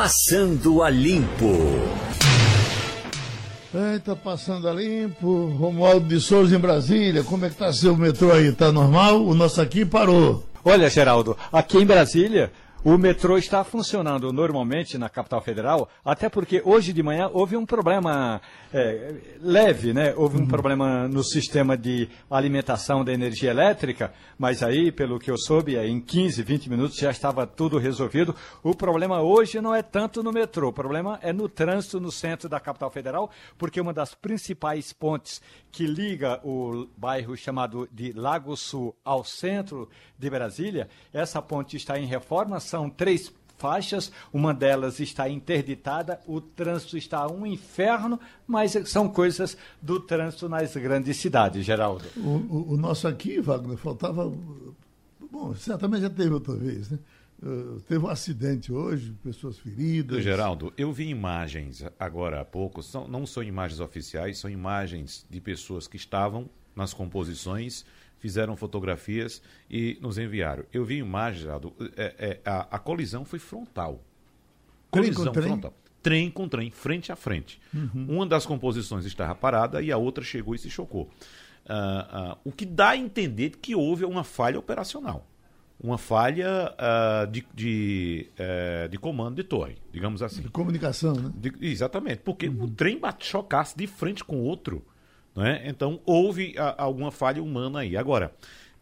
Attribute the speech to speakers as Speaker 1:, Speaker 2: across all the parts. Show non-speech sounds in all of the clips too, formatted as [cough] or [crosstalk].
Speaker 1: Passando a Limpo.
Speaker 2: Eita, passando a limpo. Romualdo de Souza em Brasília. Como é que tá seu metrô aí? Tá normal? O nosso aqui parou.
Speaker 3: Olha, Geraldo, aqui em Brasília, o metrô está funcionando normalmente na capital federal, até porque hoje de manhã houve um problema é, leve, né? Houve um uhum. problema no sistema de alimentação da energia elétrica, mas aí, pelo que eu soube, em 15, 20 minutos já estava tudo resolvido. O problema hoje não é tanto no metrô, o problema é no trânsito no centro da capital federal, porque uma das principais pontes que liga o bairro chamado de Lago Sul ao centro de Brasília, essa ponte está em reforma são três faixas, uma delas está interditada, o trânsito está um inferno, mas são coisas do trânsito nas grandes cidades, Geraldo.
Speaker 2: O, o, o nosso aqui, Wagner, faltava. Bom, certamente já teve outra vez, né? Uh, teve um acidente hoje, pessoas feridas.
Speaker 4: Geraldo, eu vi imagens agora há pouco, são, não são imagens oficiais, são imagens de pessoas que estavam nas composições fizeram fotografias e nos enviaram. Eu vi imagens, Geraldo, é, é, a, a, colisão foi frontal. Colisão trem frontal. Trem com trem, frente a frente. Uhum. Uma das composições estava parada e a outra chegou e se chocou. Uh, uh, o que dá a entender que houve uma falha operacional. Uma falha uh, de, de, eh, de, comando de torre, digamos assim.
Speaker 2: De comunicação, né?
Speaker 4: De, exatamente, porque uhum. o trem bate, chocasse de frente com o outro. Né? Então houve a, alguma falha humana aí. Agora,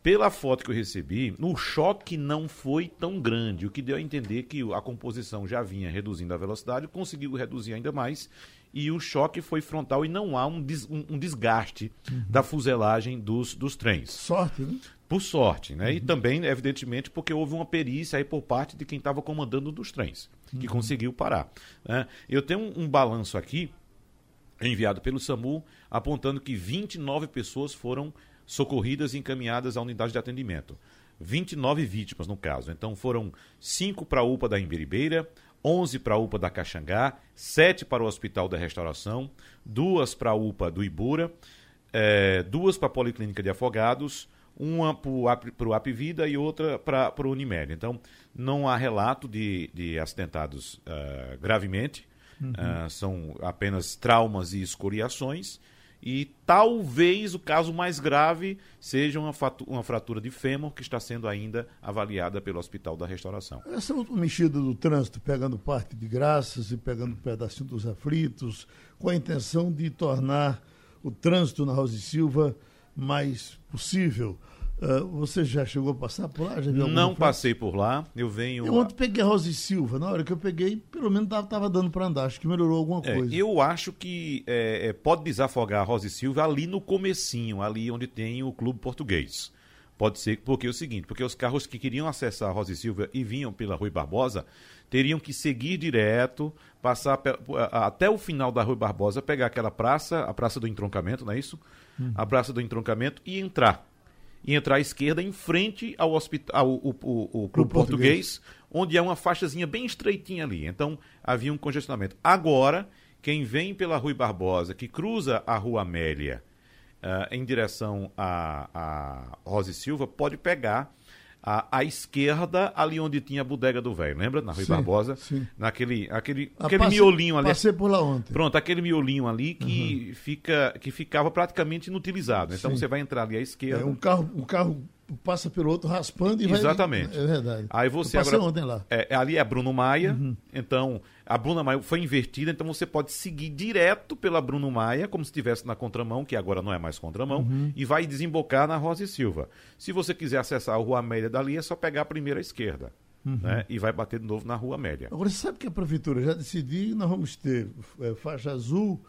Speaker 4: pela foto que eu recebi, o choque não foi tão grande, o que deu a entender que a composição já vinha reduzindo a velocidade, conseguiu reduzir ainda mais e o choque foi frontal e não há um, des, um, um desgaste uhum. da fuselagem dos, dos trens.
Speaker 2: Sorte, né?
Speaker 4: Por sorte, né? Uhum. E também, evidentemente, porque houve uma perícia aí por parte de quem estava comandando dos trens, que uhum. conseguiu parar. Né? Eu tenho um, um balanço aqui enviado pelo SAMU, apontando que 29 pessoas foram socorridas e encaminhadas à unidade de atendimento. 29 vítimas no caso. Então foram 5 para a UPA da Imbiribeira, 11 para a UPA da Caxangá, 7 para o Hospital da Restauração, 2 para a UPA do Ibura, é, duas para a Policlínica de Afogados, uma para o Apvida e outra para o Unimed. Então, não há relato de, de acidentados uh, gravemente, Uhum. Uh, são apenas traumas e escoriações. E talvez o caso mais grave seja uma, uma, fratura de fêmur que está sendo ainda avaliada pelo Hospital da Restauração.
Speaker 2: Essa mexida do trânsito, pegando parte de graças e pegando um pedacinho dos aflitos, com a intenção de tornar o trânsito na Rosa e Silva mais possível. Uh, você já chegou a passar por lá?
Speaker 4: não passei por lá. Eu venho.
Speaker 2: Eu ontem peguei a Rosa e Silva. Na hora que eu peguei, pelo menos estava dando para andar. Acho que melhorou alguma
Speaker 4: é,
Speaker 2: coisa.
Speaker 4: Eu acho que é, é, pode desafogar a Rosa e Silva ali no comecinho, ali onde tem o Clube Português. Pode ser, porque é o seguinte, porque os carros que queriam acessar a Rosa e Silva e vinham pela Rui Barbosa, teriam que seguir direto, passar até o final da Rui Barbosa, pegar aquela praça, a Praça do Entroncamento, não é isso? Uhum. A Praça do Entroncamento e entrar e entrar à esquerda em frente ao, hospital, o, o, o, Clube Português, português, onde há uma faixazinha bem estreitinha ali. Então havia um congestionamento. Agora, quem vem pela Rui Barbosa, que cruza a Rua Amélia uh, em direção a, a Rosa e Silva, pode pegar à, à esquerda, ali onde tinha a bodega do velho, lembra? Na Rui sim, Barbosa. Sim. Naquele aquele, ah, aquele passei, miolinho ali.
Speaker 2: Passei por lá ontem.
Speaker 4: Pronto, aquele miolinho ali que, uhum. fica, que ficava praticamente inutilizado. Então sim. você vai entrar ali à esquerda. É,
Speaker 2: um carro, um carro passa pelo outro raspando e
Speaker 4: Exatamente.
Speaker 2: vai. É verdade.
Speaker 4: Aí você agora.
Speaker 2: ontem lá.
Speaker 4: É, ali é Bruno Maia, uhum. então a Bruna Maia foi invertida, então você pode seguir direto pela Bruno Maia, como se estivesse na contramão, que agora não é mais contramão, uhum. e vai desembocar na Rosa e Silva. Se você quiser acessar a Rua Amélia dali, é só pegar a primeira esquerda. Uhum. Né? E vai bater de novo na Rua Amélia.
Speaker 2: Agora, você sabe que a Prefeitura já decidiu nós vamos ter é, faixa azul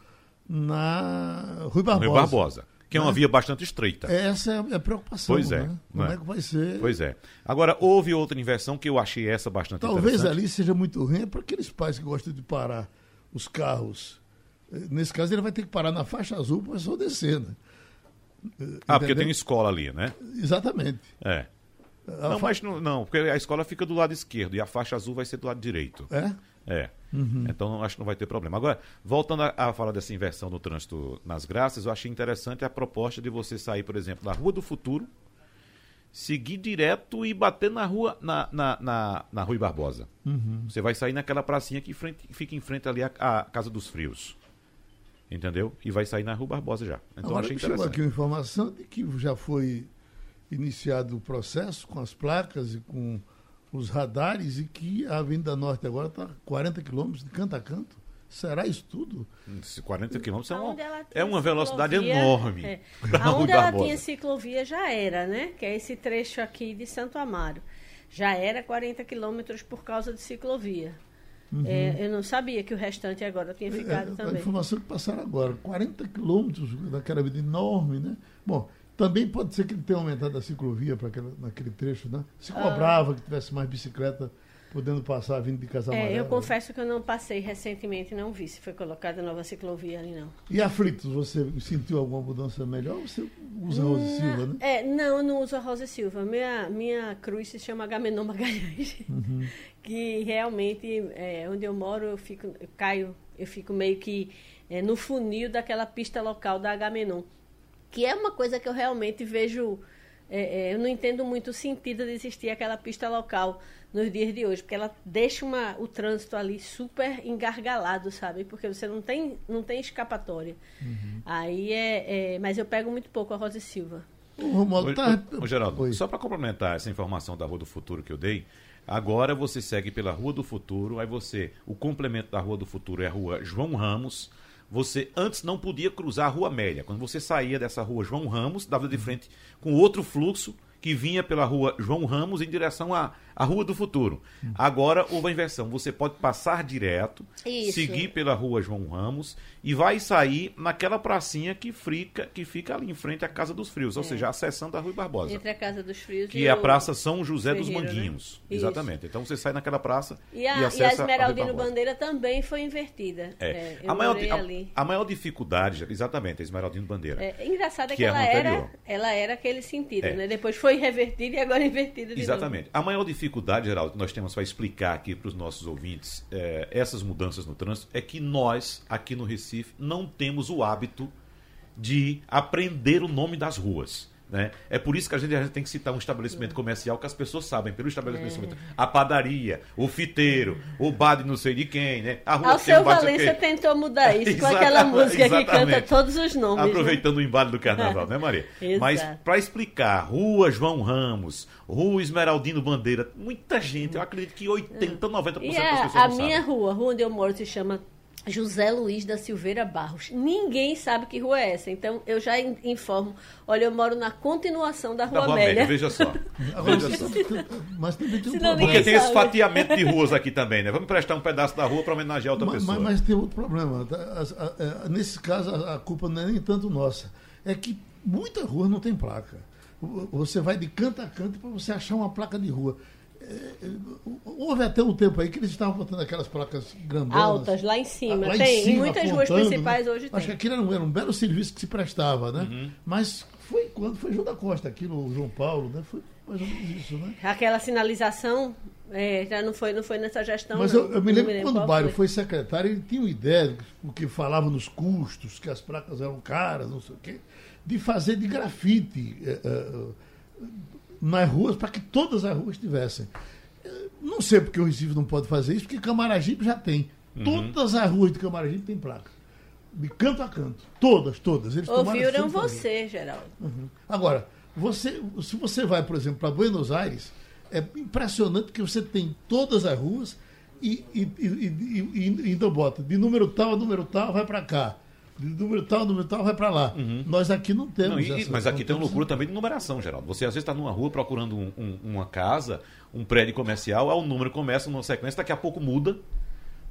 Speaker 2: na Rui Barbosa. Rui
Speaker 4: Barbosa que é uma via bastante estreita.
Speaker 2: Essa é a preocupação.
Speaker 4: Pois é.
Speaker 2: Né? Como é. é. que vai ser?
Speaker 4: Pois é. Agora, houve outra inversão que eu achei essa bastante
Speaker 2: Talvez ali seja muito ruim, é para aqueles pais que gostam de parar os carros. Nesse caso, ele vai ter que parar na faixa azul para o pessoal descer, né?
Speaker 4: Ah, porque tem escola ali, né?
Speaker 2: Exatamente.
Speaker 4: É. A não, fa... mas não, não, porque a escola fica do lado esquerdo e a faixa azul vai ser do lado direito.
Speaker 2: É?
Speaker 4: É. Uhum. Então acho que não vai ter problema. Agora, voltando a, a, falar dessa inversão no trânsito nas graças, eu achei interessante a proposta de você sair, por exemplo, da Rua do Futuro, seguir direto e bater na rua, na, na, na, na Rui Barbosa.
Speaker 2: Uhum.
Speaker 4: Você vai sair naquela pracinha que frente- fica em frente ali à, Casa dos Frios. Entendeu? E vai sair na Rua Barbosa já. Então
Speaker 2: Agora
Speaker 4: achei
Speaker 2: me chegou
Speaker 4: interessante.
Speaker 2: aqui uma informação de que já foi iniciado o processo com as placas e com os radares e que a Avenida Norte agora está 40 quilômetros de canto a canto. Será isso tudo?
Speaker 4: Esse 40 quilômetros é uma, é uma velocidade enorme.
Speaker 5: É. [laughs] Aonde ela tinha ciclovia já era, né? Que é esse trecho aqui de Santo Amaro. Já era 40 quilômetros por causa de ciclovia. É, eu não sabia que o restante agora tinha ficado
Speaker 2: Uhum. É, a
Speaker 5: também.
Speaker 2: informação que passaram agora, 40 quilômetros daquela avenida enorme, né? Bom, também pode ser que ele tenha aumentado a ciclovia para naquele trecho, né? Se
Speaker 5: Ah.
Speaker 2: cobrava que tivesse mais bicicleta podendo passar vindo de Casa
Speaker 5: É, eu
Speaker 2: Amarela.
Speaker 5: confesso que eu não passei recentemente, não vi se foi colocada nova ciclovia ali, não.
Speaker 2: E aflitos, você sentiu alguma mudança melhor? Você usa Rosa e Silva, né?
Speaker 5: É, não, eu não uso a Rosa Silva. Minha, minha cruz se chama Agamenon Magalhães.
Speaker 2: Uhum. [laughs]
Speaker 5: Que realmente, é, onde eu moro, eu fico, eu caio, eu fico meio que é, no funil daquela pista local da Agamenon. Que é uma coisa que eu realmente vejo. é, é, eu não entendo muito o sentido de existir aquela pista local nos dias de hoje, porque ela deixa uma, o trânsito ali super engargalado, sabe? Porque você não tem, não tem escapatória.
Speaker 2: Uhum.
Speaker 5: Aí é, é. Mas eu pego muito pouco a Rosa e Silva.
Speaker 2: O Romualdo
Speaker 4: Ô,
Speaker 2: tá...
Speaker 4: ô, ô, Geraldo,
Speaker 2: Oi.
Speaker 4: só para complementar essa informação da Rua do Futuro que eu dei, agora você segue pela Rua do Futuro, aí você, o complemento da Rua do Futuro é a Rua João Ramos. Você antes não podia cruzar a Rua Amélia. Quando você saía dessa Rua João Ramos, dava de frente com outro fluxo que vinha pela Rua João Ramos em direção à, à Rua do Futuro. Agora houve a inversão. Você pode passar direto,
Speaker 5: Isso.
Speaker 4: seguir pela Rua João Ramos e vai sair naquela pracinha que fica, que fica ali em frente à Casa dos Frios, ou seja, acessando a Rua Barbosa.
Speaker 5: Entre a Casa dos Frios
Speaker 4: Que
Speaker 5: e
Speaker 4: é a Praça São José dos
Speaker 5: Ferreira, né?
Speaker 4: Manguinhos.
Speaker 5: Isso.
Speaker 4: Exatamente. Então você sai naquela praça
Speaker 5: E a,
Speaker 4: e
Speaker 5: e a
Speaker 4: acessa a Rua
Speaker 5: Esmeraldino
Speaker 4: Barbosa.
Speaker 5: Bandeira também foi invertida.
Speaker 4: É.
Speaker 5: É,
Speaker 4: a, maior, a- a maior dificuldade, exatamente, a Esmeraldino Bandeira.
Speaker 5: É, engraçado é que,
Speaker 4: Que é
Speaker 5: ela, era, ela era aquele sentido,
Speaker 4: É.
Speaker 5: né? Depois foi revertida e agora invertida de
Speaker 4: Exatamente. A maior dificuldade, Geraldo, que nós temos para explicar aqui para os nossos ouvintes é, essas mudanças no trânsito é que nós, aqui no Recife, não temos o hábito de aprender o nome das ruas. Né? É por isso que a gente, a gente tem que citar um estabelecimento comercial que as pessoas sabem, pelo estabelecimento. A padaria, o fiteiro, o bar de não sei de quem, né? A rua o quê.
Speaker 5: tentou mudar isso [laughs] com
Speaker 4: Exatamente,
Speaker 5: aquela música que canta
Speaker 4: exatamente.
Speaker 5: todos os nomes. né?
Speaker 4: Aproveitando o embalo do carnaval, né, Maria? [laughs] Mas para explicar, Rua João Ramos, Rua Esmeraldino Bandeira, muita gente, eu acredito que 80, 90%
Speaker 5: E
Speaker 4: das
Speaker 5: a,
Speaker 4: pessoas
Speaker 5: a minha
Speaker 4: sabem.
Speaker 5: rua, a rua onde eu moro, se chama José Luiz da Silveira Barros. Ninguém sabe que rua é essa. Então eu já in- informo. Olha, eu moro na continuação da Rua
Speaker 4: Da Rua
Speaker 5: Amélia.
Speaker 4: Amélia, veja só. Veja só.
Speaker 2: mas também tem um problema.
Speaker 4: Porque tem esse
Speaker 5: sabe.
Speaker 4: fatiamento de ruas aqui também, né? Vamos prestar um pedaço da rua para homenagear outra
Speaker 2: Ma-
Speaker 4: pessoa.
Speaker 2: Mas, mas tem outro problema. a- nesse caso, a, culpa não é nem tanto nossa. É que muita rua não tem placa. Você vai de canto a canto para você achar uma placa de rua. É, é, Houve até um tempo aí que eles estavam botando aquelas placas grandonas.
Speaker 5: Altas, lá em cima.
Speaker 2: Lá em
Speaker 5: tem. Em
Speaker 2: cima,
Speaker 5: muitas ruas
Speaker 2: apontando,
Speaker 5: principais
Speaker 2: né?
Speaker 5: hoje
Speaker 2: Acho
Speaker 5: tem.
Speaker 2: que aquilo era um, era um belo serviço que se prestava, né?
Speaker 4: Uhum.
Speaker 2: Mas foi quando foi João da Costa, aqui no João Paulo, né? Foi mais ou menos isso, né?
Speaker 5: Aquela sinalização é, já não foi, não foi nessa gestão.
Speaker 2: Mas
Speaker 5: não.
Speaker 2: eu, eu me lembro quando o Mário foi secretário, ele tinha uma ideia, porque falava nos custos, que as placas eram caras, não sei o quê, de fazer de grafite eh, eh, nas ruas, para que todas as ruas tivessem. Não sei porque o Recife não pode fazer isso, porque Camaragibe já tem. Todas as ruas de Camaragibe tem placa. De canto a canto. Todas, todas. Eles
Speaker 5: Ouviram você, Geraldo.
Speaker 2: Uhum. Agora, você, se você vai, por exemplo, para Buenos Aires, é impressionante que você tem todas as ruas e, e, e, e- e- e ainda bota de número tal a número tal, vai para cá. Número tal número tal, vai para lá. Nós aqui não temos.
Speaker 4: Uhum. Não, e-
Speaker 2: essa-
Speaker 4: mas aqui tem uma loucura também de numeração, Geraldo. Você às vezes está numa rua procurando um- um- uma casa, um prédio comercial, aí o número começa numa sequência, daqui a pouco muda.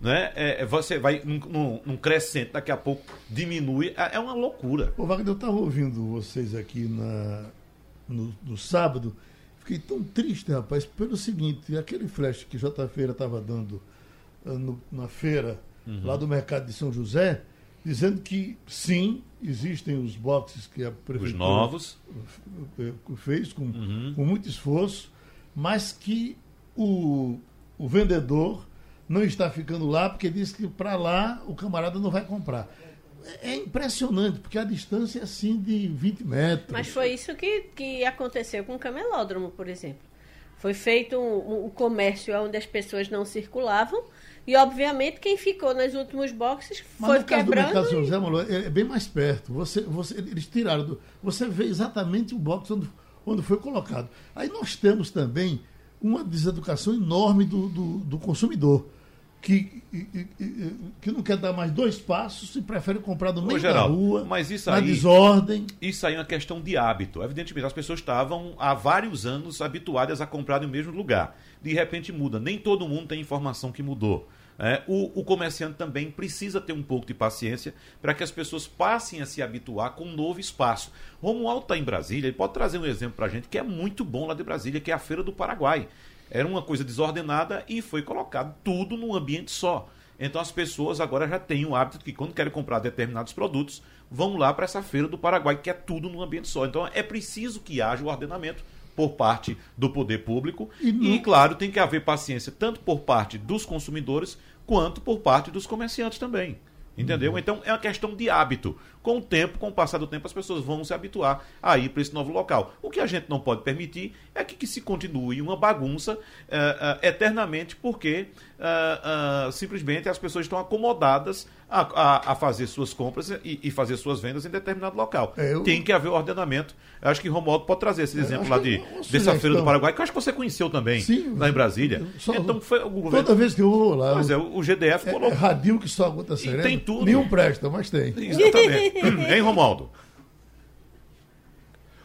Speaker 4: Né? É, é, você vai num, num- num crescente, daqui a pouco diminui. É, é uma loucura.
Speaker 2: Ô, Wagner, eu estava ouvindo vocês aqui na, no, no sábado. Fiquei tão triste, rapaz, pelo seguinte: aquele flash que J. Feira estava dando ah, no- na feira lá do mercado de São José, dizendo que sim, existem os boxes que a
Speaker 4: Os
Speaker 2: prefeitura
Speaker 4: novos.
Speaker 2: eh, fez com,
Speaker 4: Uhum.
Speaker 2: com muito esforço, mas que o, o vendedor não está ficando lá porque diz que para lá o camarada não vai comprar. é impressionante, porque a distância é assim de 20 metros.
Speaker 5: Mas foi isso que, que aconteceu com o camelódromo, por exemplo. Foi feito um, um comércio onde as pessoas não circulavam e, obviamente, quem ficou nos últimos boxes
Speaker 2: Mas
Speaker 5: foi
Speaker 2: no caso
Speaker 5: quebrando.
Speaker 2: do mercado São
Speaker 5: e-
Speaker 2: José, Malu, é, é bem mais perto. Você, você, eles tiraram. Do, você vê exatamente o box onde, onde foi colocado. Aí nós temos também uma deseducação enorme do, do, do consumidor. Que, que não quer dar mais dois passos e prefere comprar no meio da
Speaker 4: Geraldo,
Speaker 2: rua,
Speaker 4: mas isso
Speaker 2: na
Speaker 4: aí-
Speaker 2: desordem.
Speaker 4: Isso aí é uma questão de hábito. Evidentemente, as pessoas estavam há vários anos habituadas a comprar no mesmo lugar. De repente muda. Nem todo mundo tem informação que mudou. É, o, o comerciante também precisa ter um pouco de paciência para que as pessoas passem a se habituar com um novo espaço. Romualdo está em Brasília, ele pode trazer um exemplo para a gente que é muito bom lá de Brasília, que é a Feira do Paraguai. Era uma coisa desordenada e foi colocado tudo num ambiente só. Então as pessoas agora já têm o hábito que quando querem comprar determinados produtos, vão lá para essa feira do Paraguai, que é tudo num ambiente só. Então é preciso que haja o ordenamento por parte do poder público
Speaker 2: E
Speaker 4: e, claro, tem que haver paciência tanto por parte dos consumidores quanto por parte dos comerciantes também. Entendeu? Então é uma questão de hábito. Com o tempo, com o passar do tempo, as pessoas vão se habituar a ir para esse novo local. O que a gente não pode permitir é que, que se continue uma bagunça eh, eh, eternamente, porque eh, eh, simplesmente as pessoas estão acomodadas a, a- a fazer suas compras e, e fazer suas vendas em determinado local.
Speaker 2: É, eu-
Speaker 4: Tem que haver ordenamento. Eu acho que Romualdo pode trazer esse exemplo
Speaker 2: acho
Speaker 4: lá de,
Speaker 2: é
Speaker 4: dessa feira do Paraguai, que eu acho que você conheceu também,
Speaker 2: Sim.
Speaker 4: lá em Brasília.
Speaker 2: Só-
Speaker 4: então foi o governo.
Speaker 2: Toda vez que eu vou lá,
Speaker 4: Pois é, o GDF
Speaker 2: é, é
Speaker 4: colocou.
Speaker 2: radinho que só a gota serena.
Speaker 4: tem tudo.
Speaker 2: Nenhum presta, mas tem.
Speaker 4: Exatamente. hein, Romualdo?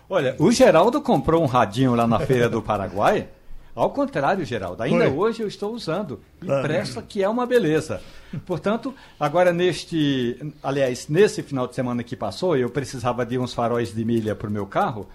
Speaker 3: Olha, o Geraldo comprou um radinho lá na Feira do Paraguai. Ao contrário, Geraldo, ainda
Speaker 2: Foi.
Speaker 3: hoje eu estou usando.
Speaker 2: Ah.
Speaker 3: presta que é uma beleza. Portanto, agora neste. Aliás, nesse final de semana que passou, eu precisava de uns faróis de milha para o meu carro.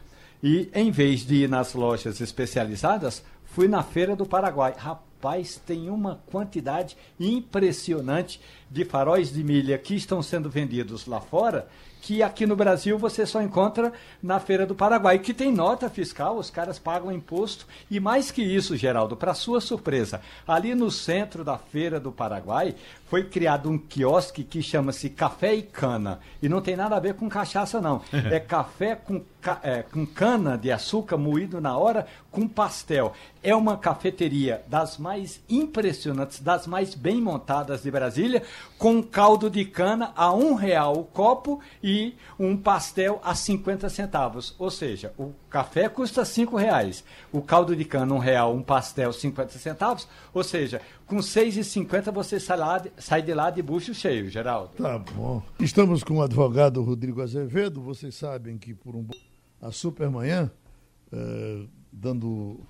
Speaker 3: E em vez de ir nas lojas especializadas, fui na Feira do Paraguai. Rapaz, tem uma quantidade impressionante de faróis de milha que estão sendo vendidos lá fora que aqui no Brasil você só encontra na Feira do Paraguai, que tem nota fiscal, os caras pagam imposto. E mais que isso, Geraldo, para sua surpresa, ali no centro da Feira do Paraguai foi criado um quiosque que chama-se Café e Cana. E não tem nada a ver com cachaça, não. [laughs] É café com, é, com cana de açúcar moído na hora com pastel. É uma cafeteria das mais impressionantes, das mais bem montadas de Brasília, com caldo de cana a um real o copo e um pastel a 50 centavos. Ou seja, o café custa cinco reais, o caldo de cana um real, um pastel 50 centavos. Ou seja, com 6,50 você sai, lá sai de lá de bucho cheio, Geraldo.
Speaker 2: Tá bom. Estamos com o advogado Rodrigo Azevedo. Vocês sabem que por um a Supermanhã, eh, dando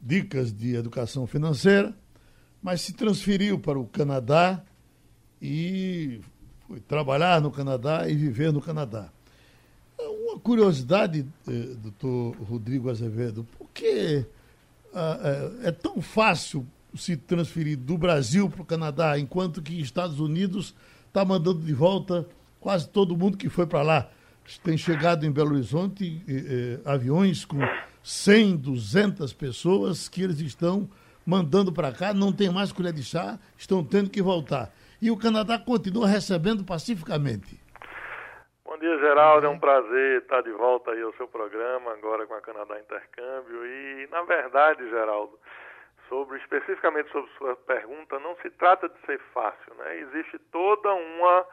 Speaker 2: dicas de educação financeira, mas se transferiu para o Canadá e foi trabalhar no Canadá e viver no Canadá. Uma curiosidade, eh, doutor Rodrigo Azevedo, por que ah, eh, é tão fácil se transferir do Brasil para o Canadá, enquanto que Estados Unidos está mandando de volta quase todo mundo que foi para lá? Tem chegado em Belo Horizonte eh, aviões com 100, 200 pessoas que eles estão mandando para cá, não tem mais colher de chá, estão tendo que voltar. E o Canadá continua recebendo pacificamente.
Speaker 6: Bom dia, Geraldo. É um prazer estar de volta aí ao seu programa, agora com a Canadá Intercâmbio. E, na verdade, Geraldo, sobre especificamente sobre sua pergunta, não se trata de ser fácil, né? Existe toda uma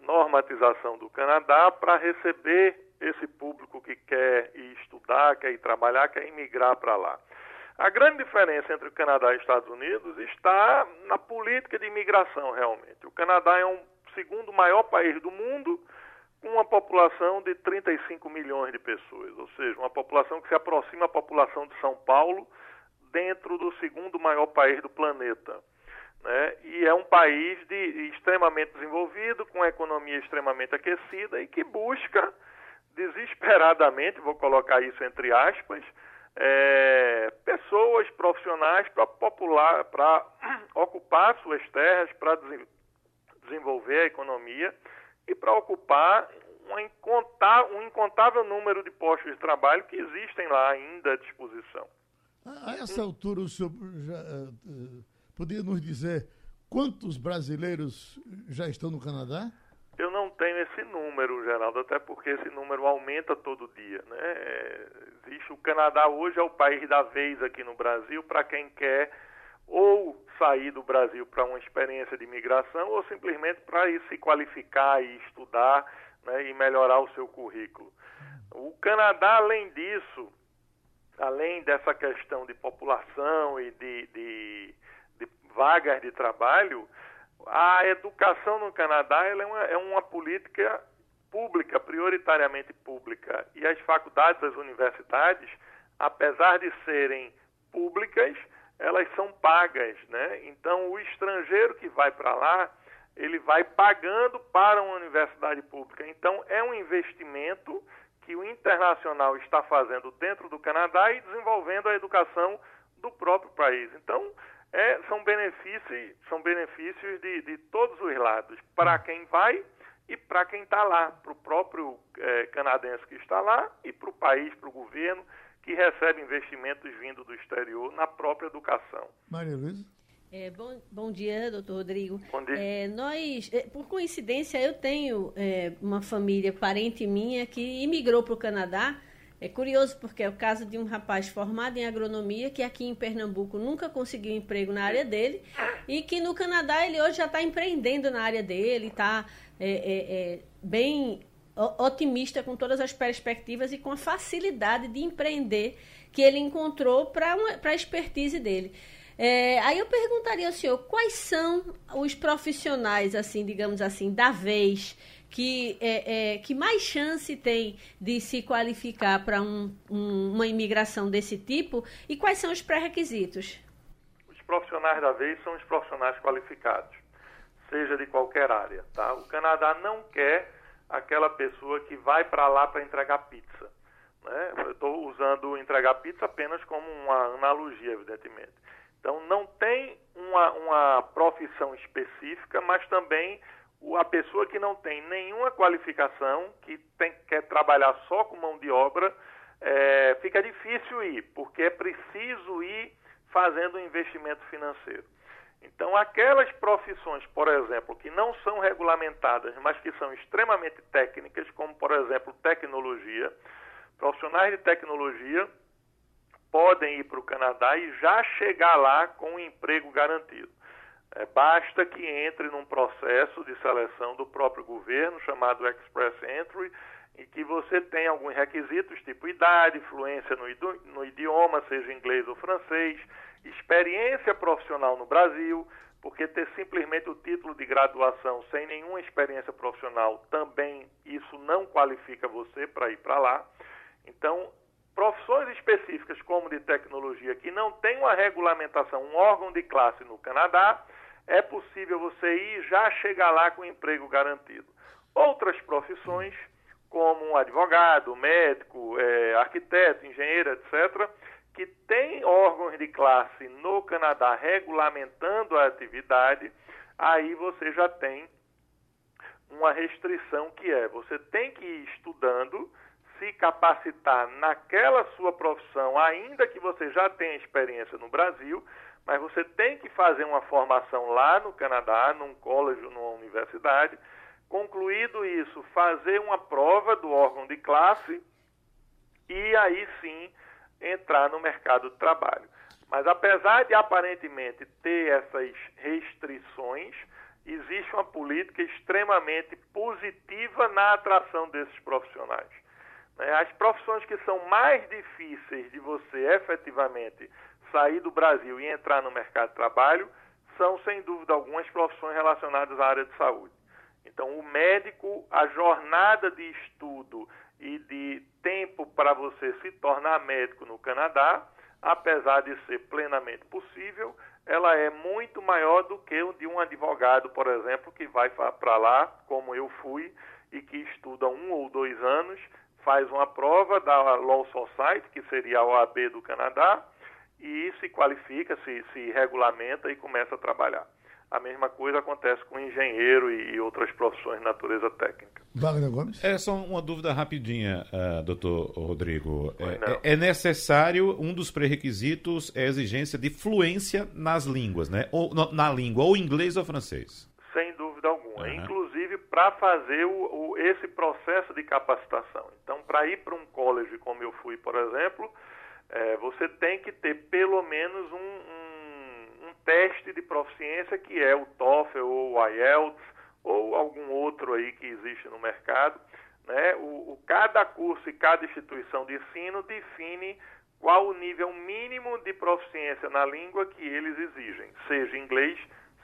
Speaker 6: normatização do Canadá para receber esse público que quer ir estudar, quer ir trabalhar, quer imigrar para lá. A grande diferença entre o Canadá e os Estados Unidos está na política de imigração, realmente. O Canadá é um segundo maior país do mundo, uma população de 35 milhões de pessoas, ou seja, uma população que se aproxima à população de São Paulo dentro do segundo maior país do planeta. Né? E é um país de, extremamente desenvolvido, com economia extremamente aquecida e que busca desesperadamente, vou colocar isso entre aspas, é, pessoas profissionais para popular, para [clears throat] ocupar suas terras, para desen- desenvolver a economia e para ocupar um incontável, número de postos de trabalho que existem lá ainda à disposição.
Speaker 2: A essa altura, o senhor já, eh, eh, poderia nos dizer quantos brasileiros já estão no Canadá?
Speaker 6: Eu não tenho esse esse número, Geraldo, até porque esse número aumenta todo dia. Né? É, existe o Canadá hoje é o país da vez aqui no Brasil para quem quer ou sair do Brasil para uma experiência de imigração ou simplesmente para ir se qualificar e estudar né, e melhorar o seu currículo. O Canadá, além disso, além dessa questão de população e de, de, de vagas de trabalho, a educação no Canadá é uma, é uma política pública, prioritariamente pública. E as faculdades, as universidades, apesar de serem públicas, elas são pagas, né? Então, o estrangeiro que vai para lá, ele vai pagando para uma universidade pública. Então, é um investimento que o internacional está fazendo dentro do Canadá e desenvolvendo a educação do próprio país. Então, é, são benefícios, são benefícios de, de todos os lados, para quem vai e para quem está lá, para o próprio é, canadense que está lá e para o país, para o governo, que recebe investimentos vindo do exterior na própria educação.
Speaker 2: Maria Luísa?
Speaker 5: É, bom, bom dia, doutor Rodrigo.
Speaker 6: Bom dia.
Speaker 5: É, nós, é, por coincidência, eu tenho é, uma família, parente minha, que imigrou para o Canadá. É curioso porque é o caso de um rapaz formado em agronomia que aqui em Pernambuco nunca conseguiu emprego na área dele e que no Canadá ele hoje já está empreendendo na área dele, está é, é, bem otimista com todas as perspectivas e com a facilidade de empreender que ele encontrou para a expertise dele. É, aí eu perguntaria ao senhor quais são os profissionais, assim, digamos assim, da vez que, é, é, que mais chance tem de se qualificar para um, um, uma imigração desse tipo e quais são os pré-requisitos?
Speaker 6: Os profissionais da vez são os profissionais qualificados, seja de qualquer área. Tá? O Canadá não quer aquela pessoa que vai para lá para entregar pizza. Né? Eu estou usando entregar pizza apenas como uma analogia, evidentemente. Então, não tem uma, uma profissão específica, mas também a pessoa que não tem nenhuma qualificação, que tem, quer trabalhar só com mão de obra, é, fica difícil ir, porque é preciso ir fazendo um investimento financeiro. Então, aquelas profissões, por exemplo, que não são regulamentadas, mas que são extremamente técnicas, como, por exemplo, tecnologia, profissionais de tecnologia podem ir para o Canadá e já chegar lá com um emprego garantido. É, basta que entre num processo de seleção do próprio governo, chamado Express Entry, e que você tenha alguns requisitos, tipo idade, fluência no, no idioma, seja inglês ou francês, experiência profissional no Brasil, porque ter simplesmente o título de graduação sem nenhuma experiência profissional também isso não qualifica você para ir para lá. Então, profissões específicas como de tecnologia que não tem uma regulamentação, um órgão de classe no Canadá, é possível você ir já chegar lá com emprego garantido. Outras profissões, como advogado, médico, é, arquiteto, engenheiro, etc., que tem órgãos de classe no Canadá regulamentando a atividade, aí você já tem uma restrição que é você tem que ir estudando se capacitar naquela sua profissão, ainda que você já tenha experiência no Brasil, mas você tem que fazer uma formação lá no Canadá, num college, numa universidade. Concluído isso, fazer uma prova do órgão de classe e aí sim entrar no mercado de trabalho. Mas apesar de aparentemente ter essas restrições, existe uma política extremamente positiva na atração desses profissionais. Né? As profissões que são mais difíceis de você efetivamente sair do Brasil e entrar no mercado de trabalho são, sem dúvida alguma, as profissões relacionadas à área de saúde. Então, o médico, a jornada de estudo e de tempo para você se tornar médico no Canadá, apesar de ser plenamente possível, ela é muito maior do que o de um advogado, por exemplo, que vai para lá, como eu fui, e que estuda um ou dois anos faz uma prova da Law Society, que seria a OAB do Canadá, e se qualifica, se, se regulamenta e começa a trabalhar. A mesma coisa acontece com engenheiro e, e outras profissões de natureza técnica.
Speaker 2: Wagner Gomes?
Speaker 4: É só uma dúvida rapidinha, uh, doutor Rodrigo. É, é, é, necessário, um dos pré-requisitos é a exigência de fluência nas línguas, né? Ou, na língua, ou inglês ou francês.
Speaker 6: Sem dúvida alguma. Uhum. Inclusive, para fazer o, o, esse processo de capacitação. Então, para ir para um college como eu fui, por exemplo, é, você tem que ter pelo menos um, um, um, teste de proficiência que é o TOEFL ou o IELTS ou algum outro aí que existe no mercado. Né? O, o, cada curso e cada instituição de ensino define qual o nível mínimo de proficiência na língua que eles exigem, seja inglês,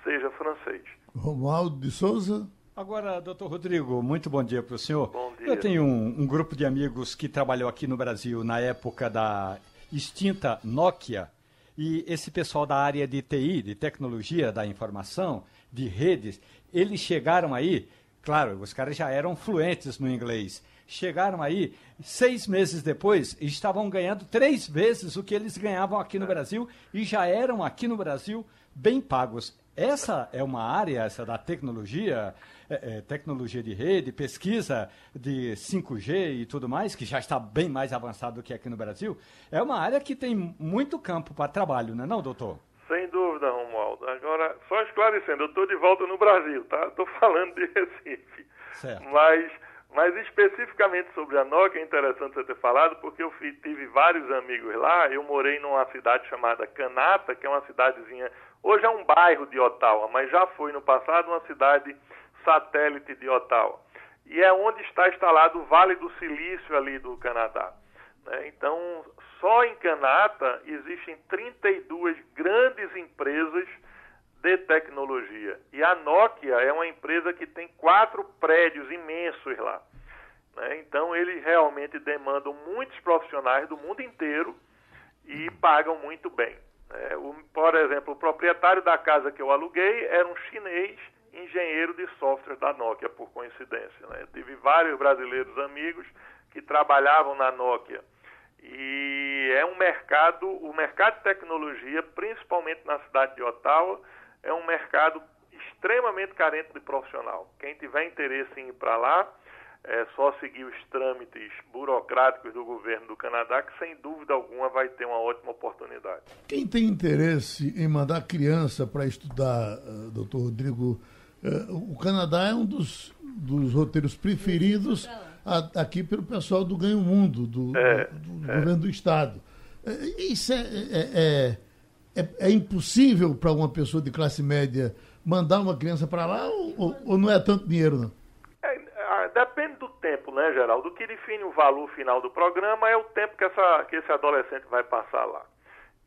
Speaker 6: seja francês.
Speaker 2: Romualdo de Souza.
Speaker 3: Agora, doutor Rodrigo, muito bom dia para o senhor.
Speaker 6: Bom dia.
Speaker 3: Eu tenho um, um, grupo de amigos que trabalhou aqui no Brasil na época da extinta Nokia. E esse pessoal da área de TI, de tecnologia da informação, de redes, eles chegaram aí, claro, os caras já eram fluentes no inglês. Chegaram aí, seis meses depois, estavam ganhando três vezes o que eles ganhavam aqui no Brasil e já eram aqui no Brasil bem pagos. Essa é uma área, essa da tecnologia, é, é, tecnologia de rede, pesquisa de 5G e tudo mais, que já está bem mais avançado do que aqui no Brasil, é uma área que tem muito campo para trabalho, não é não, doutor?
Speaker 6: Sem dúvida, Romualdo. Agora, só esclarecendo, eu estou de volta no Brasil, tá? Estou falando de Recife.
Speaker 3: Certo.
Speaker 6: Mas, mas especificamente sobre a Nokia, é interessante você ter falado, porque eu tive vários amigos lá. Eu morei numa cidade chamada Canata, que é uma cidadezinha. Hoje é um bairro de Ottawa, mas já foi no passado uma cidade satélite de Ottawa. E é onde está instalado o Vale do Silício ali do Canadá. Né? Então, só em Canata existem 32 grandes empresas de tecnologia. E a Nokia é uma empresa que tem quatro prédios imensos lá. Né? Então, eles realmente demandam muitos profissionais do mundo inteiro e pagam muito bem. Né? O, por exemplo, o proprietário da casa que eu aluguei era um chinês engenheiro de software da Nokia, por coincidência. Né? Tive vários brasileiros amigos que trabalhavam na Nokia. E é um mercado, o mercado de tecnologia, principalmente na cidade de Ottawa, é um mercado extremamente carente de profissional. Quem tiver interesse em ir para lá, é só seguir os trâmites burocráticos do governo do Canadá, que sem dúvida alguma vai ter uma ótima oportunidade.
Speaker 2: Quem tem interesse em mandar criança para estudar, uh, doutor Rodrigo, uh, o Canadá é um dos, dos roteiros preferidos a, aqui pelo pessoal do Ganho Mundo, do, é, do, do é. governo do Estado. É, isso é, é, é, é impossível para uma pessoa de classe média mandar uma criança para lá ou, ou, não é tanto dinheiro, não?
Speaker 6: depende do tempo, né, Geraldo? O que define o valor final do programa é o tempo que, essa, que esse adolescente vai passar lá.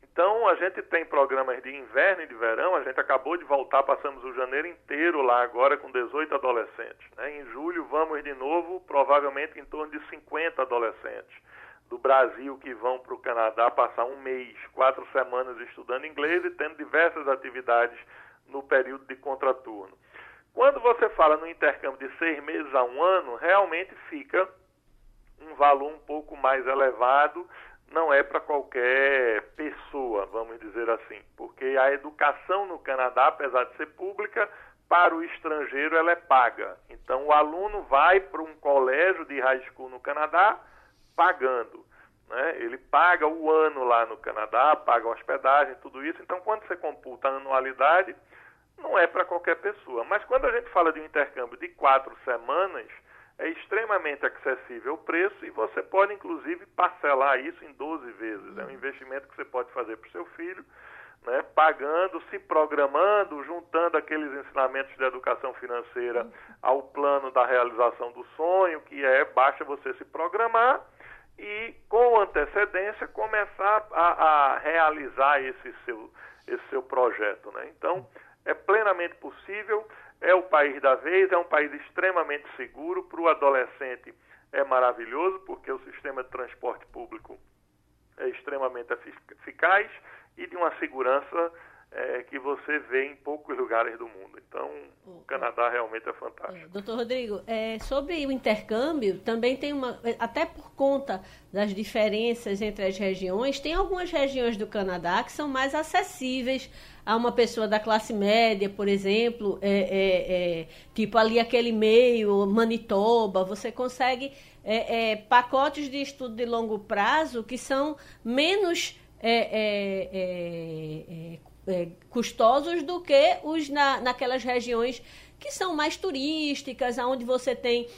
Speaker 6: Então, a gente tem programas de inverno e de verão, a gente acabou de voltar, passamos o janeiro inteiro lá agora com 18 adolescentes. Né? Em julho vamos de novo, provavelmente em torno de 50 adolescentes do Brasil que vão para o Canadá passar um mês, quatro semanas estudando inglês e tendo diversas atividades no período de contraturno. Quando você fala no intercâmbio de seis meses a um ano, realmente fica um valor um pouco mais elevado não é para qualquer pessoa, vamos dizer assim, porque a educação no Canadá, apesar de ser pública, para o estrangeiro ela é paga. Então o aluno vai para um colégio de high school no Canadá pagando. Né? Ele paga o ano lá no Canadá, paga hospedagem, tudo isso. Então quando você computa a anualidade, não é para qualquer pessoa. Mas quando a gente fala de um intercâmbio de quatro semanas, é extremamente acessível o preço e você pode, inclusive, parcelar isso em 12 vezes. É um investimento que você pode fazer para o seu filho, né, pagando, se programando, juntando aqueles ensinamentos de educação financeira ao plano da realização do sonho, que é basta você se programar e, com antecedência, começar a, a realizar esse seu, esse seu projeto. Né? Então, é plenamente possível é o país da vez, é um país extremamente seguro. Para o adolescente é maravilhoso, porque o sistema de transporte público é extremamente eficaz e de uma segurança é, que você vê em poucos lugares do mundo. Então, o Canadá realmente é fantástico.
Speaker 5: É, doutor Rodrigo, é, sobre o intercâmbio, também tem uma. Até por conta das diferenças entre as regiões, tem algumas regiões do Canadá que são mais acessíveis a uma pessoa da classe média, por exemplo, é, é, é tipo ali aquele meio, Manitoba, você consegue é, é, pacotes de estudo de longo prazo que são menos é, custosos do que os na, naquelas regiões que são mais turísticas, onde você tem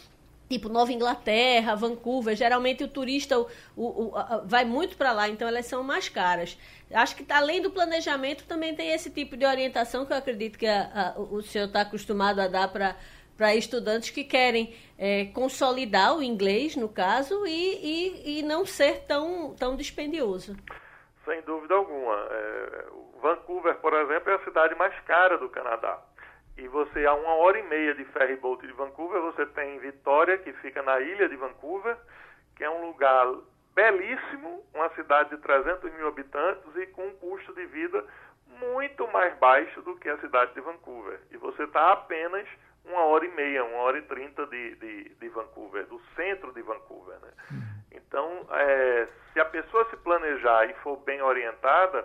Speaker 5: tipo Nova Inglaterra, Vancouver, geralmente o turista o, o, vai muito para lá, então elas são mais caras. Acho que além do planejamento também tem esse tipo de orientação que eu acredito que a, a, o senhor está acostumado a dar para para estudantes que querem é, consolidar o inglês, no caso, e, e, e, não ser tão, tão dispendioso.
Speaker 6: Sem dúvida alguma. É, Vancouver, por exemplo, é a cidade mais cara do Canadá e você a uma hora e meia de ferry boat de Vancouver, você tem Vitória, que fica na ilha de Vancouver, que é um lugar belíssimo, uma cidade de 300 mil habitantes e com um custo de vida muito mais baixo do que a cidade de Vancouver. E você está apenas uma hora e meia, uma hora e trinta de, de, de Vancouver, do centro de Vancouver. Né? Então, é, se a pessoa se planejar e for bem orientada,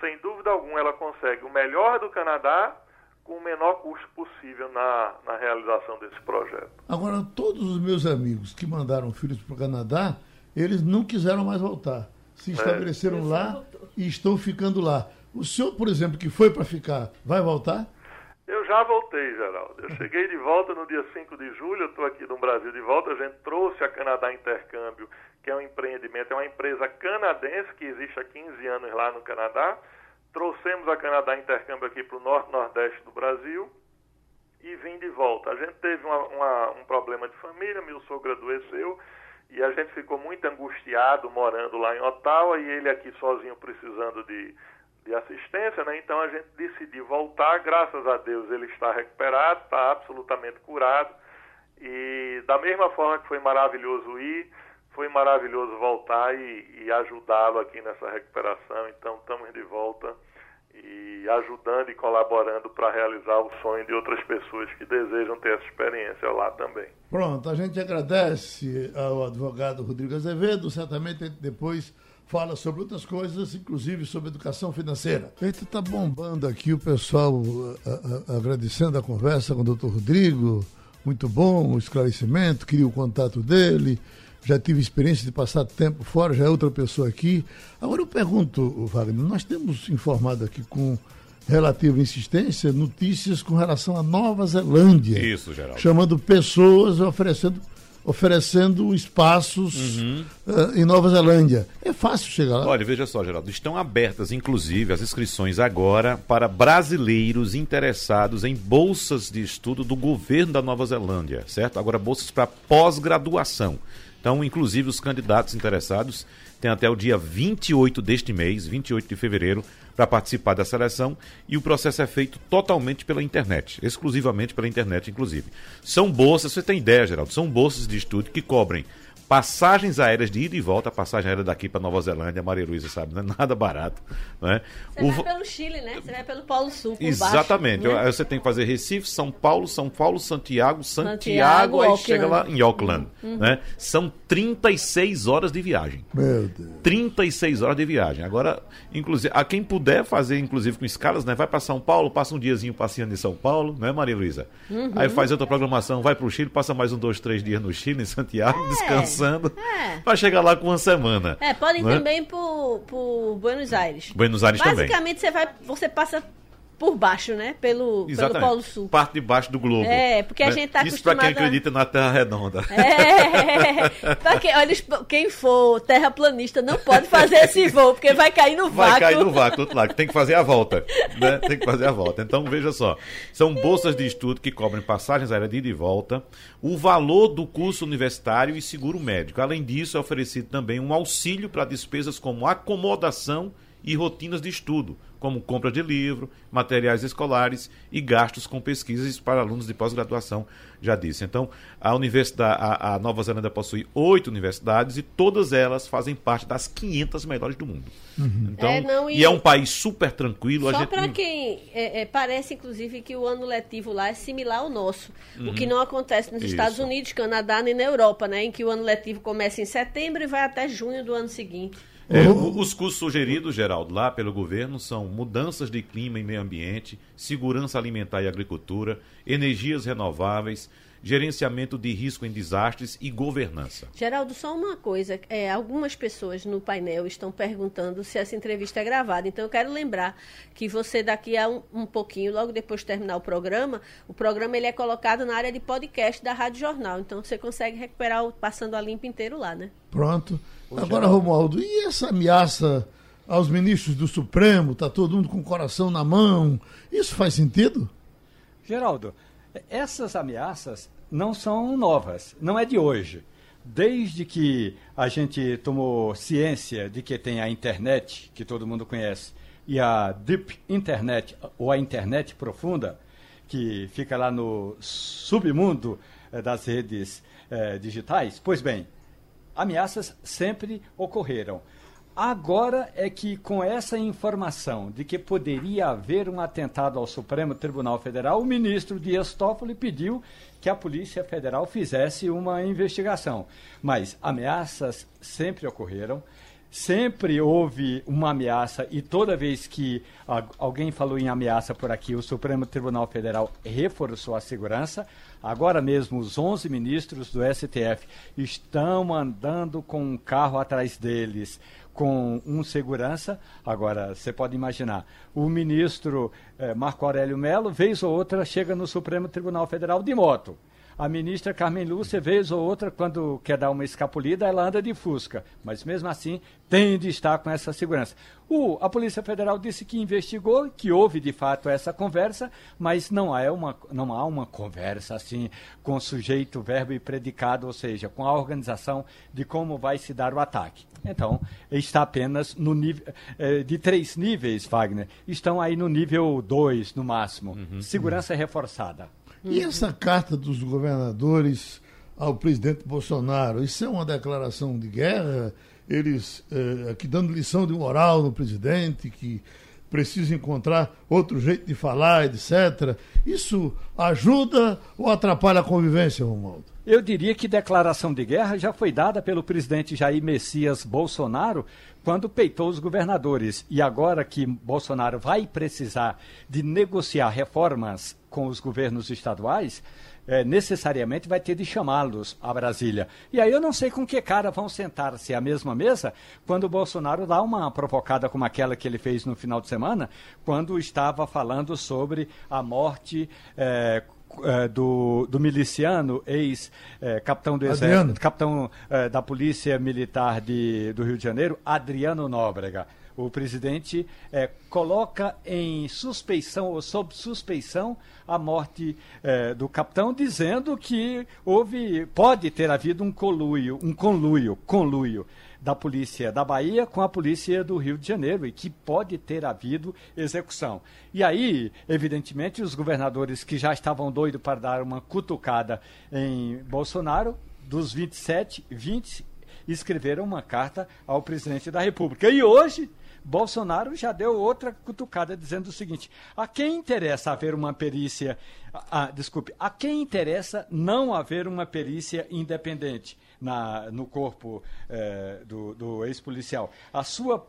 Speaker 6: sem dúvida alguma ela consegue o melhor do Canadá com o menor custo possível na, na realização desse projeto.
Speaker 2: Agora, todos os meus amigos que mandaram filhos para o Canadá, eles não quiseram mais voltar. Se é. estabeleceram é. lá e estão ficando lá. O senhor, por exemplo, que foi para ficar, vai voltar?
Speaker 6: Eu já voltei, Geraldo. Eu cheguei de volta no dia 5 de julho, estou aqui no Brasil de volta. A gente trouxe a Canadá Intercâmbio, que é um empreendimento, é uma empresa canadense que existe há 15 anos lá no Canadá trouxemos a Canadá Intercâmbio aqui para o norte-nordeste do Brasil e vim de volta. A gente teve uma, uma, um problema de família, meu sogro adoeceu e a gente ficou muito angustiado morando lá em Ottawa e ele aqui sozinho precisando de, de assistência, né? Então a gente decidiu voltar, graças a Deus ele está recuperado, está absolutamente curado e da mesma forma que foi maravilhoso ir, foi maravilhoso voltar e, e ajudá-lo aqui nessa recuperação. Então, estamos de volta e ajudando e colaborando para realizar o sonho de outras pessoas que desejam ter essa experiência lá também.
Speaker 2: Pronto, a gente agradece ao advogado Rodrigo Azevedo, certamente depois fala sobre outras coisas, inclusive sobre educação financeira. A gente está bombando aqui o pessoal a, a, agradecendo a conversa com o doutor Rodrigo, muito bom o esclarecimento, queria o contato dele já tive experiência de passar tempo fora, já é outra pessoa aqui. Agora eu pergunto, Wagner, nós temos informado aqui com relativa insistência notícias com relação à Nova Zelândia.
Speaker 4: Isso, Geraldo.
Speaker 2: Chamando pessoas oferecendo oferecendo espaços uhum. uh, em Nova Zelândia. É fácil chegar lá?
Speaker 4: Olha, veja só, Geraldo, estão abertas, inclusive, as inscrições agora para brasileiros interessados em bolsas de estudo do governo da Nova Zelândia, certo? Agora, bolsas para pós-graduação. Então, inclusive, os candidatos interessados têm até o dia 28 deste mês, 28 de fevereiro, para participar da seleção e o processo é feito totalmente pela internet, exclusivamente pela internet, inclusive. São bolsas, você tem ideia, Geraldo, são bolsas de estudo que cobrem passagens aéreas de ida e volta, passagem aérea daqui para Nova Zelândia, Maria Luísa sabe, não é [laughs] nada barato. Não é?
Speaker 5: Você o... vai pelo Chile, né? Você vai pelo Polo Sul.
Speaker 4: Exatamente. Baixo, né? Você tem que fazer Recife, São Paulo, São Paulo, Santiago, Santiago, Santiago aí Auckland. chega lá em Auckland. Uhum. Né? São 36 horas de viagem.
Speaker 2: Meu Deus.
Speaker 4: 36 horas de viagem. Agora, inclusive, a quem puder fazer, inclusive com escalas, né? Vai para São Paulo, passa um diazinho passeando em São Paulo, né, Maria Luísa? Uhum. Aí faz outra programação, vai para o Chile, passa mais um, dois, três dias no Chile, em Santiago, é. descansando é. para chegar lá com uma semana.
Speaker 5: É, podem né? também por Buenos Aires.
Speaker 4: Buenos Aires
Speaker 5: Basicamente,
Speaker 4: também.
Speaker 5: Basicamente, você vai, você passa por baixo, né? Pelo, pelo Polo Sul.
Speaker 4: Parte de baixo do globo.
Speaker 5: É, porque
Speaker 4: né?
Speaker 5: a gente tá
Speaker 4: Isso para quem acredita na Terra redonda.
Speaker 5: É, [laughs] pra quem, olha, quem for terraplanista não pode fazer esse voo, porque vai cair no vácuo.
Speaker 4: Vai cair no vácuo, outro lado. Tem que fazer a volta, né? Tem que fazer a volta. Então, veja só, são bolsas de estudo que cobrem passagens aéreas de ida e volta, o valor do curso universitário e seguro médico. Além disso, é oferecido também um auxílio para despesas como acomodação e rotinas de estudo, como compra de livro, materiais escolares e gastos com pesquisas para alunos de pós-graduação, já disse. Então, a universidade, a, a, Nova Zelândia possui oito universidades e todas elas fazem parte das 500 melhores do mundo. Uhum. Então, é, não, e... e... é um país super tranquilo.
Speaker 5: Só
Speaker 4: gente...
Speaker 5: para quem é, é, parece, inclusive, que o ano letivo lá é similar ao nosso, uhum. o que não acontece nos Isso. Estados Unidos, Canadá nem na Europa, né, em que o ano letivo começa em setembro e vai até junho do ano seguinte.
Speaker 4: É, os cursos sugeridos, Geraldo, lá pelo governo são mudanças de clima e meio ambiente, segurança alimentar e agricultura, energias renováveis, gerenciamento de risco em desastres e governança.
Speaker 5: Geraldo, só uma coisa. É, algumas pessoas no painel estão perguntando se essa entrevista é gravada. Então, eu quero lembrar que você, daqui a um, um pouquinho, logo depois de terminar o programa, o programa ele é colocado na área de podcast da Rádio Jornal. Então, você consegue recuperar o Passando a Limpo inteiro lá, né?
Speaker 2: Pronto. Agora, Romualdo, e essa ameaça aos ministros do Supremo? Está todo mundo com o coração na mão. Isso faz sentido?
Speaker 3: Geraldo, essas ameaças não são novas, não é de hoje. Desde que a gente tomou ciência de que tem a internet, que todo mundo conhece, e a Deep Internet, ou a internet profunda, que fica lá no submundo eh, das redes eh, digitais, pois bem, ameaças sempre ocorreram. Agora é que, com essa informação de que poderia haver um atentado ao Supremo Tribunal Federal, o ministro Dias Toffoli pediu que a Polícia Federal fizesse uma investigação. Mas ameaças sempre ocorreram. Sempre houve uma ameaça e toda vez que alguém falou em ameaça por aqui, o Supremo Tribunal Federal reforçou a segurança. Agora mesmo, os 11 ministros do STF estão andando com um carro atrás deles, com um segurança. Agora, você pode imaginar, o ministro eh, Marco Aurélio Melo, vez ou outra, chega no Supremo Tribunal Federal de moto. A ministra Carmen Lúcia, vez ou outra, quando quer dar uma escapulida, ela anda de fusca. Mas mesmo assim, tem de estar com essa segurança. O, a Polícia Federal disse que investigou, que houve de fato essa conversa, mas não há uma, não há uma conversa assim com sujeito, verbo e predicado, ou seja, com a organização de como vai se dar o ataque. Então, está apenas no nível eh, de três níveis, Wagner. Estão aí no nível dois, no máximo. Uhum, segurança uhum. reforçada.
Speaker 2: E essa carta dos governadores ao presidente Bolsonaro, isso é uma declaração de guerra? Eles eh, aqui dando lição de moral no presidente, que precisa encontrar outro jeito de falar, etc. Isso ajuda ou atrapalha a convivência, Romualdo?
Speaker 3: Eu diria que declaração de guerra já foi dada pelo presidente Jair Messias Bolsonaro quando peitou os governadores. E agora que Bolsonaro vai precisar de negociar reformas com os governos estaduais, é, necessariamente vai ter de chamá-los a Brasília. E aí eu não sei com que cara vão sentar-se à mesma mesa quando o Bolsonaro dá uma provocada como aquela que ele fez no final de semana, quando estava falando sobre a morte. É, é, do, do, miliciano, ex-capitão é, do exército, capitão é, da Polícia Militar de, do Rio de Janeiro, Adriano Nóbrega. O presidente é, coloca em suspeição ou sob suspeição a morte é, do capitão, dizendo que houve, pode ter havido um conluio, um conluio, conluio da polícia da Bahia com a polícia do Rio de Janeiro e que pode ter havido execução. E aí, evidentemente, os governadores que já estavam doidos para dar uma cutucada em Bolsonaro, dos 27, 20 escreveram uma carta ao presidente da República. E hoje Bolsonaro já deu outra cutucada dizendo o seguinte: a quem interessa haver uma perícia, ah, desculpe, a quem interessa não haver uma perícia independente na, no corpo eh, do, do ex-policial? A sua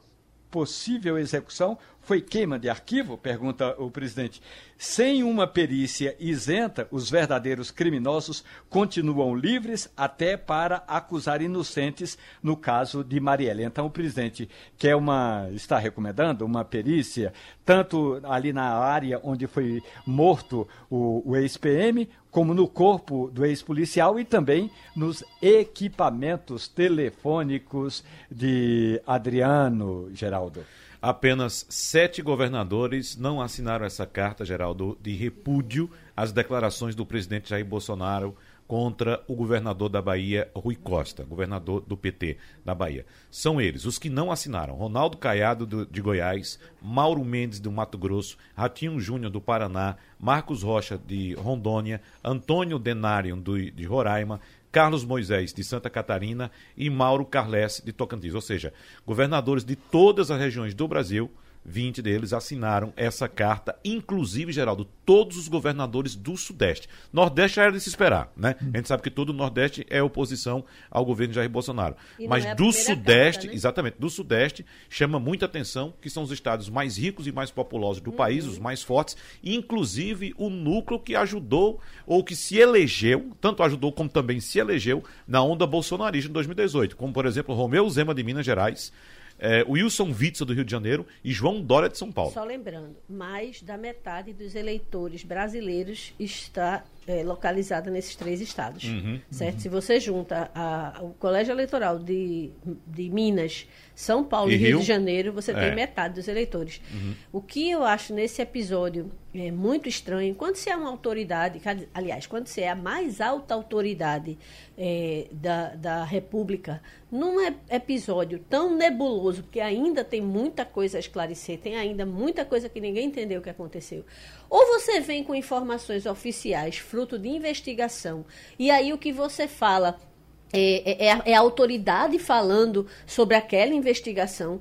Speaker 3: possível execução foi queima de arquivo? Pergunta o presidente. Sem uma perícia isenta, os verdadeiros criminosos continuam livres até para acusar inocentes no caso de Marielle. Então o presidente quer uma, está recomendando uma perícia, tanto ali na área onde foi morto o, o ex-PM, como no corpo do ex-policial e também nos equipamentos telefônicos de Adriano Geraldo.
Speaker 4: Apenas sete governadores não assinaram essa carta, Geraldo, de repúdio às declarações do presidente Jair Bolsonaro contra o governador da Bahia, Rui Costa, governador do PT da Bahia. São eles, os que não assinaram: Ronaldo Caiado do, de Goiás, Mauro Mendes do Mato Grosso, Ratinho Júnior do Paraná, Marcos Rocha de Rondônia, Antônio Denário de Roraima, Carlos Moisés, de Santa Catarina, e Mauro Carles, de Tocantins. Ou seja, governadores de todas as regiões do Brasil 20 deles assinaram essa carta, inclusive, Geraldo, todos os governadores do Sudeste. Nordeste já era de se esperar, né? A gente sabe que todo o Nordeste é oposição ao governo de Jair Bolsonaro. Mas
Speaker 5: é
Speaker 4: do Sudeste,
Speaker 5: carta, né?
Speaker 4: exatamente, do Sudeste, chama muita atenção que são os estados mais ricos e mais populosos do país,
Speaker 5: Uhum.
Speaker 4: os mais fortes, inclusive o núcleo que ajudou ou que se elegeu, tanto ajudou como também se elegeu na onda bolsonarista em 2018, como por exemplo Romeu Zema de Minas Gerais, eh, Wilson Witzel do Rio de Janeiro e João Dória de São Paulo.
Speaker 5: Só lembrando, mais da metade dos eleitores brasileiros está é, localizada nesses três estados.
Speaker 4: Uhum,
Speaker 5: certo? Se você junta a- o colégio eleitoral de, de Minas, São Paulo
Speaker 4: E
Speaker 5: Rio,
Speaker 4: Rio?
Speaker 5: de Janeiro, você
Speaker 4: É.
Speaker 5: tem metade dos eleitores. O que eu acho nesse episódio é muito estranho, quando você é uma autoridade, aliás, quando você é a mais alta autoridade é, da, da República, num episódio tão nebuloso, porque ainda tem muita coisa a esclarecer, tem ainda muita coisa que ninguém entendeu o que aconteceu. Ou você vem com informações oficiais, fruto de investigação, e aí o que você fala é, é- é a, é a autoridade falando sobre aquela investigação.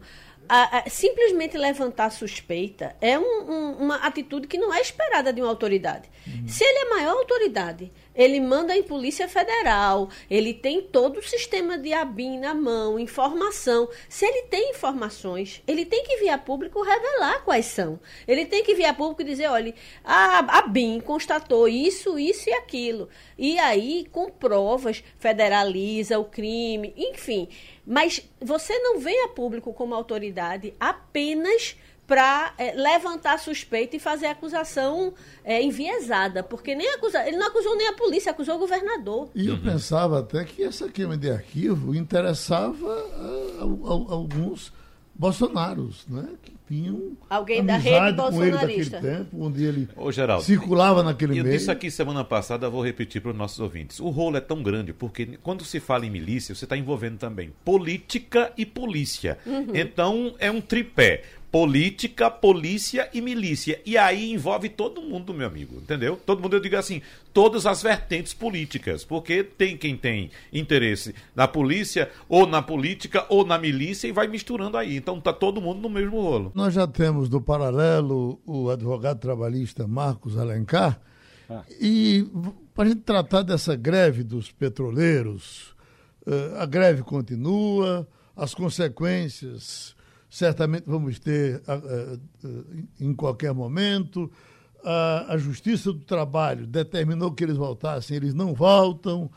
Speaker 5: A- a- simplesmente levantar suspeita é um- um- uma atitude que não é esperada de uma autoridade. Se ele é maior autoridade, ele manda em Polícia Federal, ele tem todo o sistema de ABIN na mão, informação. Se ele tem informações, ele tem que vir a público revelar quais são. Ele tem que vir a público dizer, olha, a ABIN constatou isso, isso e aquilo. E aí, com provas, federaliza o crime, enfim. Mas você não vem a público como autoridade apenas para levantar suspeita e fazer acusação é, enviesada, porque nem acusa, ele não acusou nem a polícia, acusou o governador.
Speaker 2: E eu pensava até que essa queima de arquivo interessava a, a- a- alguns bolsonaros, né? Que tinham
Speaker 5: Alguém da rede
Speaker 2: com ele
Speaker 5: bolsonarista.
Speaker 2: naquele tempo, onde ele
Speaker 4: Ô, Geraldo,
Speaker 2: circulava naquele
Speaker 4: Eu
Speaker 2: meio.
Speaker 4: disse aqui semana passada, vou repetir para os nossos ouvintes. O rolo é tão grande porque quando se fala em milícia, você está envolvendo também política e polícia. Então é um tripé. Política, polícia e milícia. E aí envolve todo mundo, meu amigo, entendeu? Todo mundo, eu digo assim, todas as vertentes políticas. Porque tem quem tem interesse na polícia, ou na política, ou na milícia, e vai misturando aí. Então tá todo mundo no mesmo rolo.
Speaker 2: Nós já temos do paralelo o advogado trabalhista Marcos Alencar.
Speaker 3: Ah.
Speaker 2: E para a gente tratar dessa greve dos petroleiros, eh, a greve continua, as consequências certamente vamos ter ah, ah, ah, em qualquer momento. A, Justiça do Trabalho determinou que eles voltassem, eles não voltam,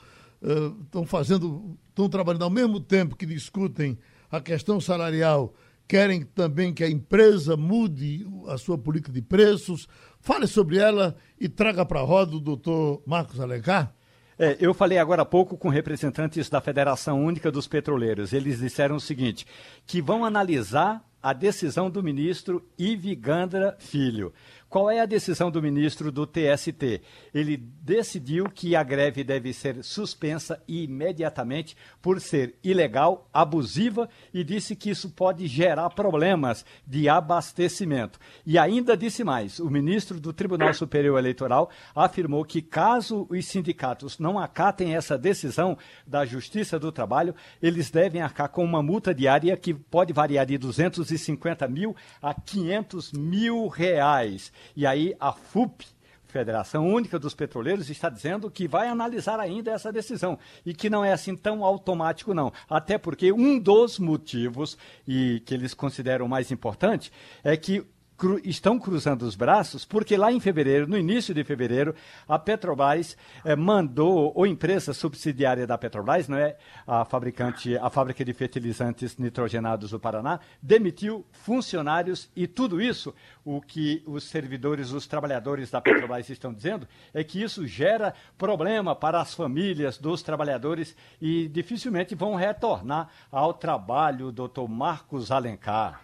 Speaker 2: estão fazendo, estão trabalhando ao mesmo tempo que discutem a questão salarial, querem também que a empresa mude a sua política de preços. Fale sobre ela e traga para a roda o doutor Marcos Alencar.
Speaker 3: É, eu falei agora há pouco com representantes da Federação Única dos Petroleiros. Eles disseram o seguinte: que vão analisar a decisão do ministro Ivi Gandra Filho. Qual é a decisão do ministro do TST? Ele decidiu que a greve deve ser suspensa imediatamente por ser ilegal, abusiva e disse que isso pode gerar problemas de abastecimento. E ainda disse mais: o ministro do Tribunal Superior Eleitoral afirmou que, caso os sindicatos não acatem essa decisão da Justiça do Trabalho, eles devem arcar com uma multa diária que pode variar de 250 mil a 500 mil reais. E aí a FUP, Federação Única dos Petroleiros, está dizendo que vai analisar ainda essa decisão e que não é assim tão automático, não. Até porque um dos motivos, e que eles consideram mais importante, é que cru- estão cruzando os braços, porque lá em fevereiro, no início de fevereiro, a Petrobras eh, mandou, ou empresa subsidiária da Petrobras, não é a fabricante, a fábrica de fertilizantes nitrogenados do Paraná, demitiu funcionários e tudo isso, o que os servidores, os trabalhadores da Petrobras estão dizendo, é que isso gera problema para as famílias dos trabalhadores e dificilmente vão retornar ao trabalho, doutor Marcos Alencar.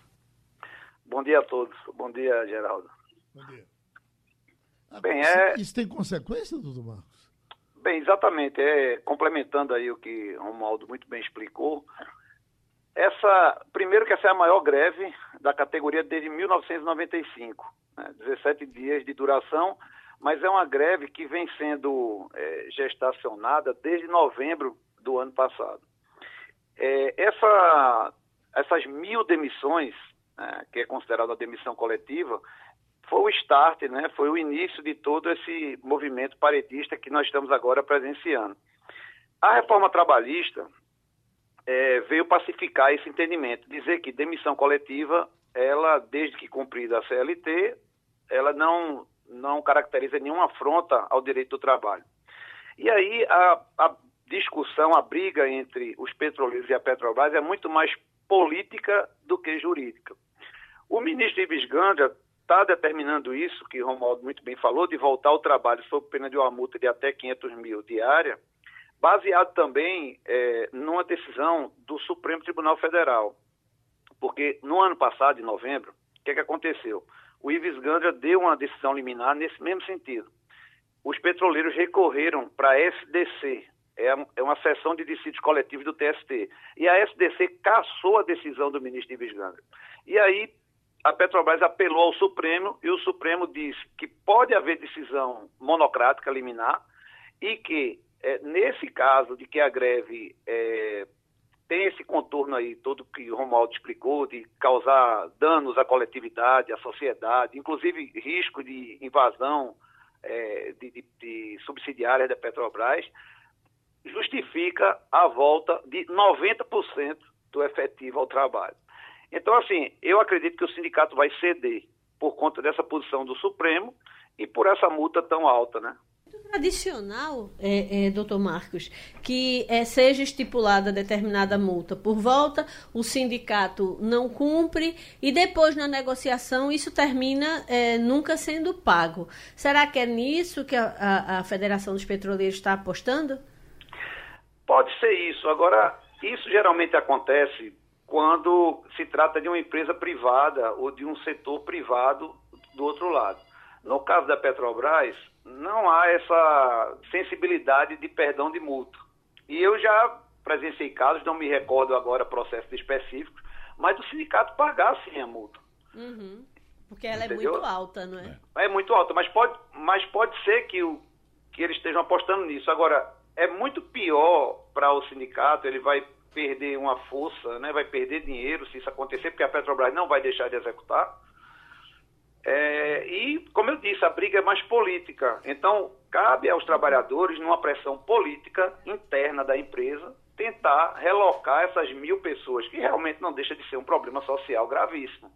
Speaker 7: Bom dia a todos. Bom dia, Geraldo.
Speaker 2: Bom dia.
Speaker 7: Bem,
Speaker 2: isso,
Speaker 7: é-
Speaker 2: isso tem consequência, doutor Marcos?
Speaker 7: Bem, exatamente. É, complementando aí o que Romualdo muito bem explicou. Essa, primeiro que essa é a maior greve da categoria desde 1995, né, 17 dias de duração, mas é uma greve que vem sendo é, gestacionada desde novembro do ano passado. É, essa, essas mil demissões né, que é considerada a demissão coletiva, foi o start, né, foi o início de todo esse movimento paredista que nós estamos agora presenciando. A reforma trabalhista é, veio pacificar esse entendimento, dizer que demissão coletiva, ela, desde que cumprida a CLT, ela não, não caracteriza nenhuma afronta ao direito do trabalho. E aí a, a discussão, a briga entre os petroleiros e a Petrobras é muito mais política do que jurídica. O ministro Ives Gandra está determinando isso, que Romualdo muito bem falou, de voltar ao trabalho sob pena de uma multa de até 500 mil diária, baseado também é, numa decisão do Supremo Tribunal Federal. Porque no ano passado, em novembro, o que, é que aconteceu? O Ives Gandra deu uma decisão liminar nesse mesmo sentido. Os petroleiros recorreram para a SDC, é, é uma sessão de dissídios coletivos do TST. E a SDC cassou a decisão do ministro Ives Gandra. E aí a Petrobras apelou ao Supremo e o Supremo disse que pode haver decisão monocrática liminar e que, é, nesse caso de que a greve é, tem esse contorno aí, todo que o Romualdo explicou, de causar danos à coletividade, à sociedade, inclusive risco de invasão é, de, de, de subsidiárias da Petrobras, justifica a volta de 90% do efetivo ao trabalho. Então, assim, eu acredito que o sindicato vai ceder por conta dessa posição do Supremo e por essa multa tão alta, né?
Speaker 5: tradicional, é, é, doutor Marcos, que é, seja estipulada determinada multa por volta, o sindicato não cumpre e depois na negociação isso termina é, nunca sendo pago. Será que é nisso que a, a, a Federação dos Petroleiros está apostando?
Speaker 7: Pode ser isso. Agora, isso geralmente acontece quando se trata de uma empresa privada ou de um setor privado do outro lado. No caso da Petrobras, não há essa sensibilidade de perdão de multa. E eu já presenciei casos, não me recordo agora processos específicos, mas do sindicato pagar sim a multa.
Speaker 5: Uhum. Porque ela Entendeu? é muito alta, não é?
Speaker 7: É muito alta, mas pode, mas pode ser que, o, que eles estejam apostando nisso. Agora, é muito pior para o sindicato, ele vai perder uma força, né, vai perder dinheiro se isso acontecer, porque a Petrobras não vai deixar de executar. É, e, como eu disse, a briga é mais política. Então, cabe aos trabalhadores, numa pressão política interna da empresa, tentar relocar essas mil pessoas, que realmente não deixa de ser um problema social gravíssimo.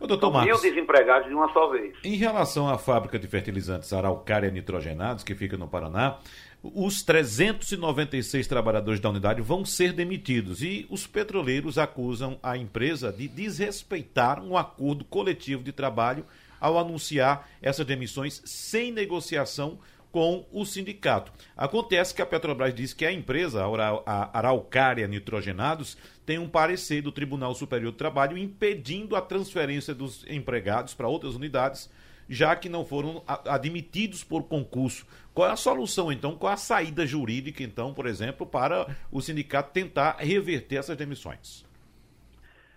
Speaker 4: O doutor Marcos,
Speaker 7: mil desempregados de uma só vez.
Speaker 4: Em relação à fábrica de fertilizantes Araucária Nitrogenados, que fica no Paraná, os 396 trabalhadores da unidade vão ser demitidos e os petroleiros acusam a empresa de desrespeitar um acordo coletivo de trabalho ao anunciar essas demissões sem negociação com o sindicato. Acontece que a Petrobras diz que a empresa, a Araucária Nitrogenados, tem um parecer do Tribunal Superior do Trabalho impedindo a transferência dos empregados para outras unidades, já que não foram admitidos por concurso. Qual é a solução, então? Qual é a saída jurídica, então, por exemplo, para o sindicato tentar reverter essas demissões?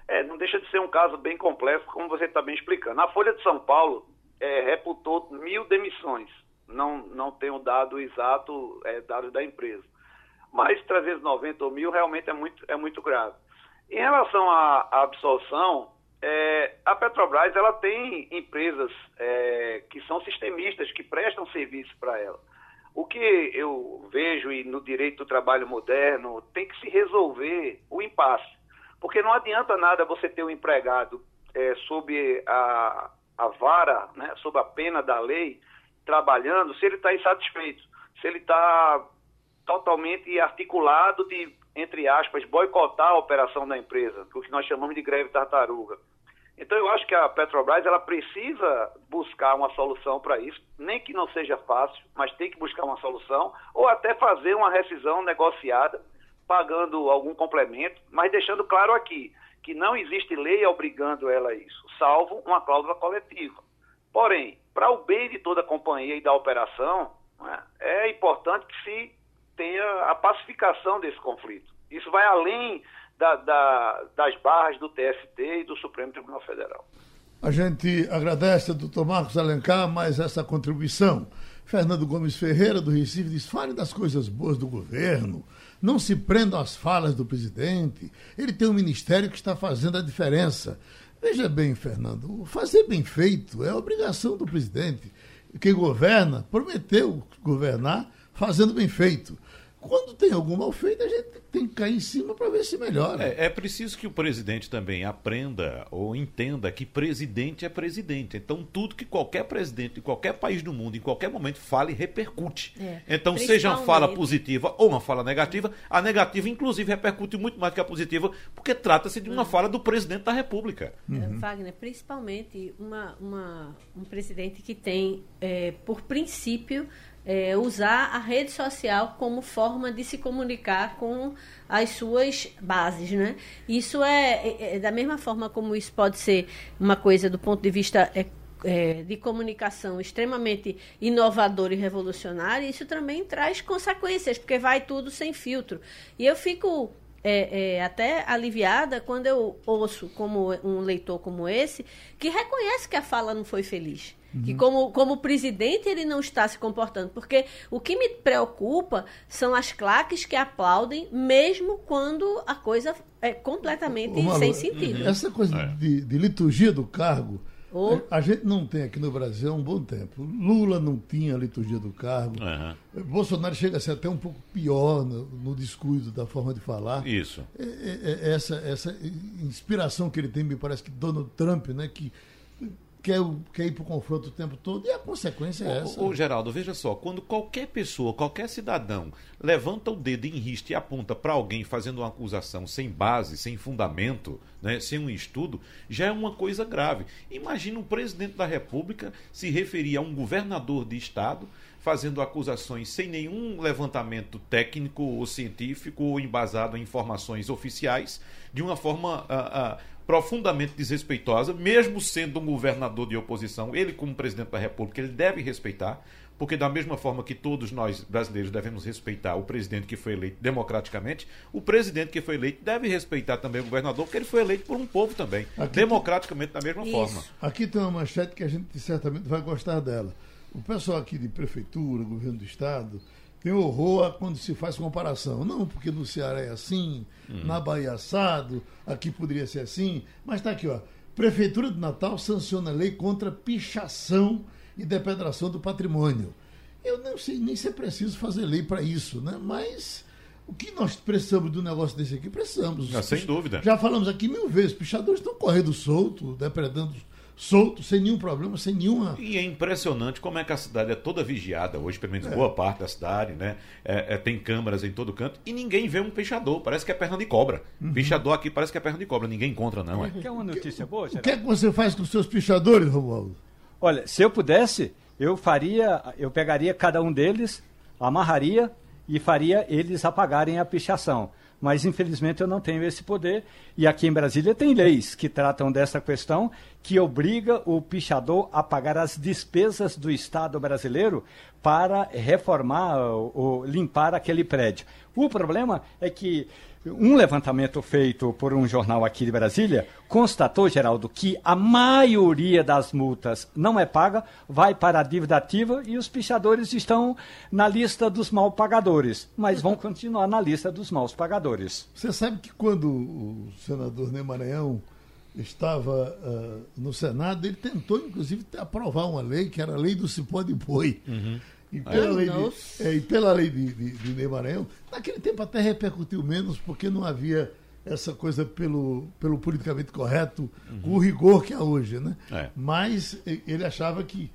Speaker 7: É, não deixa de ser um caso bem complexo, como você está bem explicando. A Folha de São Paulo é, reputou mil demissões não, não tenho dado exato, é, dados da empresa. Mas 390 ou mil realmente é muito, é muito grave. Em relação à, à absolção, é, a Petrobras ela tem empresas é, que são sistemistas, que prestam serviço para ela. O que eu vejo e no direito do trabalho moderno tem que se resolver o impasse. Porque não adianta nada você ter um empregado é, sob a, a vara, né, sob a pena da lei, trabalhando se ele está insatisfeito, se ele está totalmente articulado de, entre aspas, boicotar a operação da empresa, o que nós chamamos de greve tartaruga. Então eu acho que a Petrobras ela precisa buscar uma solução para isso, nem que não seja fácil, mas tem que buscar uma solução, ou até fazer uma rescisão negociada, pagando algum complemento, mas deixando claro aqui que não existe lei obrigando ela a isso, salvo uma cláusula coletiva. Porém, para o bem de toda a companhia e da operação, né, é importante que se tenha a pacificação desse conflito. Isso vai além da, da, das barras do TST e do Supremo Tribunal Federal.
Speaker 2: A gente agradece ao doutor Marcos Alencar mais essa contribuição. Fernando Gomes Ferreira, do Recife, diz: fale das coisas boas do governo. Não se prendam às falas do presidente. Ele tem um ministério que está fazendo a diferença. Veja bem, Fernando, fazer bem feito é obrigação do presidente. Quem governa prometeu governar fazendo bem feito. Quando tem algum mal feito, a gente tem que cair em cima para ver se melhora.
Speaker 4: É, é, preciso que o presidente também aprenda ou entenda que presidente é presidente. Então, tudo que qualquer presidente de qualquer país do mundo, em qualquer momento, fale, repercute. É, então, seja uma fala positiva ou uma fala negativa, a negativa, inclusive, repercute muito mais que a positiva, porque trata-se de uma uhum. fala do presidente da República.
Speaker 5: Uhum. Wagner, principalmente uma, uma, um presidente que tem, é, por princípio, é, usar a rede social como forma de se comunicar com as suas bases, né? Isso é, é, é da mesma forma como isso pode ser uma coisa do ponto de vista é, é, de comunicação extremamente inovador e revolucionário, isso também traz consequências, porque vai tudo sem filtro. E eu fico é, é, até aliviada quando eu ouço, como um leitor como esse, que reconhece que a fala não foi feliz. Uhum. Que como, como presidente ele não está se comportando. Porque o que me preocupa são as claques que aplaudem, mesmo quando a coisa é completamente Ô, Malu, sem sentido.
Speaker 2: Essa coisa é. de, de liturgia do cargo Oh. A gente não tem aqui no Brasil há um bom tempo. Lula não tinha a liturgia do cargo. Uhum. Bolsonaro chega a ser até um pouco pior no, no descuido da forma de falar.
Speaker 4: Isso.
Speaker 2: É, é, é essa, essa inspiração que ele tem, me parece que Donald Trump, né, que quer, quer ir para o confronto o tempo todo, e a consequência é essa.
Speaker 4: Ô, Geraldo, veja só, quando qualquer pessoa, qualquer cidadão levanta o dedo em riste e aponta para alguém fazendo uma acusação sem base, sem fundamento, né, sem um estudo, já é uma coisa grave. Imagina o presidente da República se referir a um governador de estado fazendo acusações sem nenhum levantamento técnico ou científico ou embasado em informações oficiais, de uma forma. Uh, uh, profundamente desrespeitosa, mesmo sendo um governador de oposição, ele como presidente da República, ele deve respeitar, porque da mesma forma que todos nós brasileiros devemos respeitar o presidente que foi eleito democraticamente, o presidente que foi eleito deve respeitar também o governador, porque ele foi eleito por um povo também, Aqui democraticamente da mesma Isso. forma.
Speaker 2: Aqui tem uma manchete que a gente certamente vai gostar dela. O pessoal aqui de prefeitura, governo do estado, tem horror quando se faz comparação. Não, porque no Ceará é assim, hum. na Bahia assado, aqui poderia ser assim. Mas está aqui, ó. Prefeitura de Natal sanciona lei contra pichação e depredação do patrimônio. Eu não sei nem se é preciso fazer lei para isso, né? Mas o que nós precisamos de um negócio desse aqui? Precisamos.
Speaker 4: Ah, sem dúvida.
Speaker 2: Já falamos aqui mil vezes, pichadores estão correndo solto, depredando solto, sem nenhum problema, sem nenhuma.
Speaker 4: E é impressionante como é que a cidade é toda vigiada hoje, pelo menos é. boa parte da cidade, né? É, é, tem câmeras em todo canto e ninguém vê um pichador. Parece que é perna de cobra. Uhum. Pichador aqui parece que é perna de cobra. Ninguém encontra, não. É.
Speaker 3: Quer uma notícia boa,
Speaker 2: O que é que você faz com os seus pichadores, Romualdo?
Speaker 3: Olha, se eu pudesse, eu faria, eu pegaria cada um deles, amarraria e faria eles apagarem a pichação mas infelizmente eu não tenho esse poder. E aqui em Brasília tem leis que tratam dessa questão, que obriga o pichador a pagar as despesas do Estado brasileiro para reformar ou limpar aquele prédio. O problema é que um levantamento feito por um jornal aqui de Brasília constatou, Geraldo, que a maioria das multas não é paga, vai para a dívida ativa e os pichadores estão na lista dos mal pagadores, mas vão continuar na lista dos maus pagadores.
Speaker 2: Você sabe que quando o senador Ney Maranhão estava uh, no Senado, ele tentou, inclusive, aprovar uma lei, que era a lei do cipó de boi. Uhum. E pela, lei de, é, e pela lei de, de, de Ney Maranhão, naquele tempo até repercutiu menos, porque não havia essa coisa pelo, pelo politicamente correto, uhum. com o rigor que há hoje, né? É. Mas ele achava que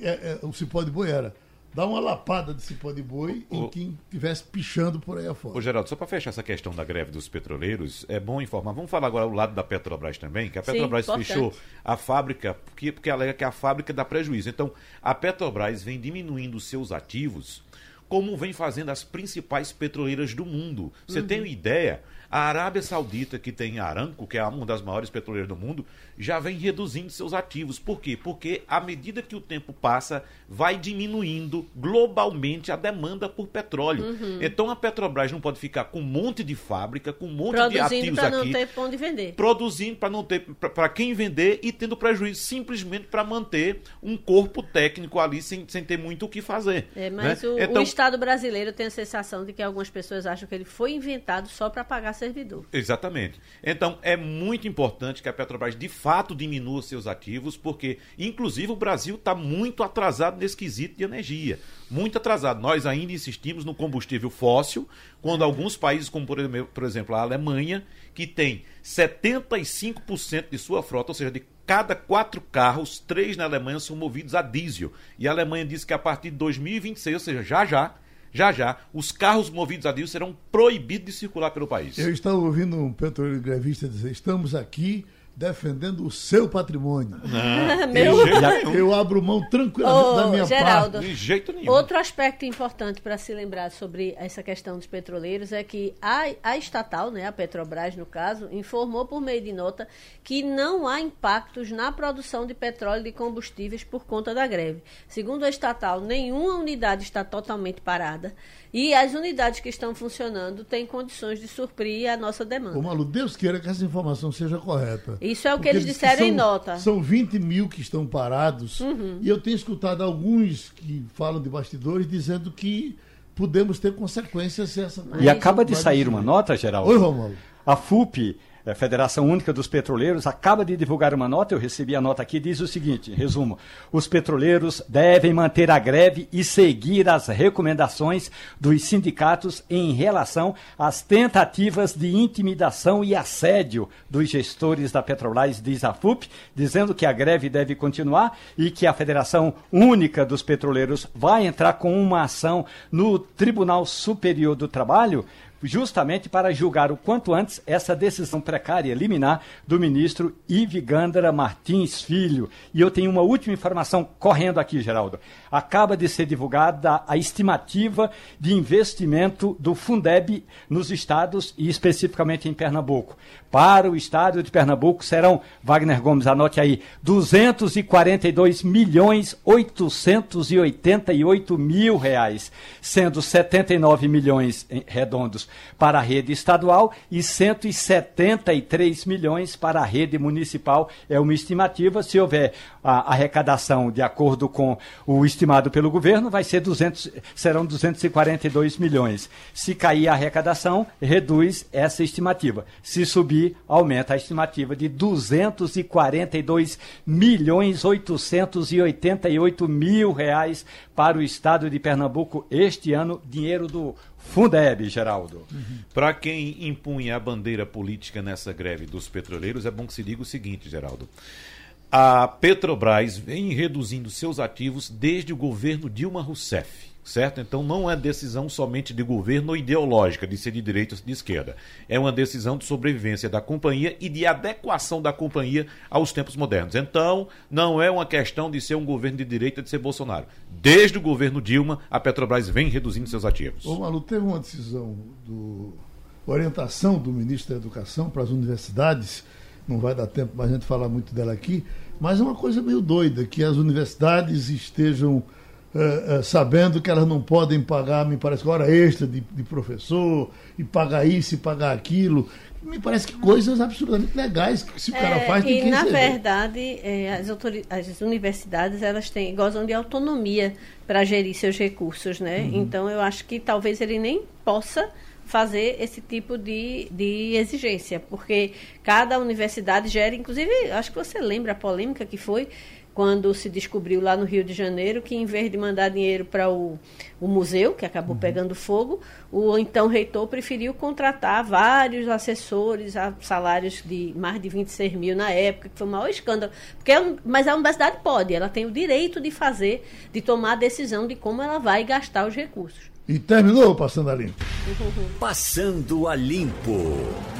Speaker 2: é, é, o cipó de boi era dar uma lapada de cipó de boi em quem estivesse pichando por aí afora.
Speaker 4: Ô, Geraldo, só para fechar essa questão da greve dos petroleiros, é bom informar. Vamos falar agora do lado da Petrobras também, que a Petrobras Sim, fechou a fábrica, porque, porque alega que a fábrica dá prejuízo. Então, a Petrobras vem diminuindo os seus ativos, como vem fazendo as principais petroleiras do mundo. Você uhum. tem uma ideia? A Arábia Saudita, que tem Aramco, que é uma das maiores petroleiras do mundo, já vem reduzindo seus ativos. Por quê? Porque à medida que o tempo passa, vai diminuindo globalmente a demanda por petróleo. Uhum. Então a Petrobras não pode ficar com um monte de fábrica, com um monte
Speaker 5: Produzindo
Speaker 4: de ativos aqui.
Speaker 5: Produzindo para não ter pão de vender.
Speaker 4: Produzindo para não ter para quem vender e tendo prejuízo simplesmente para manter um corpo técnico ali sem, sem ter muito o que fazer.
Speaker 5: É, mas né? o, então, o Estado brasileiro, tenho a sensação de que algumas pessoas acham que ele foi inventado só para pagar servidor.
Speaker 4: Exatamente. Então, é muito importante que a Petrobras de fato diminua seus ativos, porque, inclusive, o Brasil está muito atrasado nesse quesito de energia. Muito atrasado. Nós ainda insistimos no combustível fóssil, quando alguns países, como por exemplo a Alemanha, que tem 75% de sua frota, ou seja, de cada quatro carros, três na Alemanha são movidos a diesel. E a Alemanha diz que a partir de 2026, ou seja, já já, já já, os carros movidos a diesel serão proibidos de circular pelo país.
Speaker 2: Eu estava ouvindo um petroleiro grevista dizer: estamos aqui defendendo o seu patrimônio.
Speaker 5: Não, [laughs] Meu...
Speaker 2: Eu abro mão tranquilamente oh, da minha
Speaker 5: Geraldo,
Speaker 2: parte.
Speaker 4: De jeito nenhum.
Speaker 5: Outro aspecto importante para se lembrar sobre essa questão dos petroleiros é que a, a estatal, né, a Petrobras no caso, informou por meio de nota que não há impactos na produção de petróleo e de combustíveis por conta da greve. Segundo a estatal, nenhuma unidade está totalmente parada. E as unidades que estão funcionando têm condições de suprir a nossa demanda.
Speaker 2: Ô, Malu, Deus queira que essa informação seja correta.
Speaker 5: Isso é o que eles disseram
Speaker 2: são,
Speaker 5: em nota.
Speaker 2: São 20 mil que estão parados. Uhum. E eu tenho escutado alguns que falam de bastidores dizendo que podemos ter consequências se essa
Speaker 3: E acaba de sair uma nota, Geraldo.
Speaker 2: Oi, Romulo.
Speaker 3: A FUP a é, Federação Única dos Petroleiros acaba de divulgar uma nota, eu recebi a nota aqui, diz o seguinte, resumo, os petroleiros devem manter a greve e seguir as recomendações dos sindicatos em relação às tentativas de intimidação e assédio dos gestores da Petrobras, diz a FUP, dizendo que a greve deve continuar e que a Federação Única dos Petroleiros vai entrar com uma ação no Tribunal Superior do Trabalho justamente para julgar o quanto antes essa decisão precária liminar do ministro Ivigandra Martins Filho. E eu tenho uma última informação correndo aqui, Geraldo. Acaba de ser divulgada a estimativa de investimento do Fundeb nos estados e especificamente em Pernambuco. Para o estado de Pernambuco serão, Wagner Gomes, anote aí, 242 milhões 888 mil reais, sendo 79 milhões redondos para a rede estadual e 173 milhões para a rede municipal. É uma estimativa. Se houver a arrecadação de acordo com o estimado pelo governo, vai ser 200, serão 242 milhões. Se cair a arrecadação, reduz essa estimativa. Se subir, aumenta a estimativa de 242 milhões 888 mil reais para o estado de Pernambuco este ano, dinheiro do Fundeb, Geraldo.
Speaker 4: Uhum. Para quem impunha a bandeira política nessa greve dos petroleiros, é bom que se diga o seguinte, Geraldo. A Petrobras vem reduzindo seus ativos desde o governo Dilma Rousseff certo? Então não é decisão somente de governo ideológica, de ser de direita ou de esquerda. É uma decisão de sobrevivência da companhia e de adequação da companhia aos tempos modernos. Então, não é uma questão de ser um governo de direita de ser Bolsonaro. Desde o governo Dilma, a Petrobras vem reduzindo seus ativos.
Speaker 2: Ô Malu, teve uma decisão do orientação do ministro da Educação para as universidades, não vai dar tempo para a gente falar muito dela aqui, mas é uma coisa meio doida, que as universidades estejam Uh, uh, sabendo que elas não podem pagar, me parece, hora extra de, de, professor, e pagar isso e pagar aquilo. Me parece que coisas absolutamente legais que se o cara
Speaker 5: é,
Speaker 2: faz tem
Speaker 5: E, na verdade, é, as, as, universidades elas têm, gozam de autonomia para gerir seus recursos, né? Uhum. Então, eu acho que talvez ele nem possa fazer esse tipo de, de exigência, porque cada universidade gera, inclusive, acho que você lembra a polêmica que foi quando se descobriu lá no Rio de Janeiro que, em vez de mandar dinheiro para o, o museu, que acabou uhum. pegando fogo, o então reitor preferiu contratar vários assessores a salários de mais de 26 mil na época, que foi o maior escândalo. Porque, é mas a universidade pode, ela tem o direito de fazer, de tomar a decisão de como ela vai gastar os recursos.
Speaker 2: E terminou Passando a Limpo.
Speaker 1: Passando a Limpo.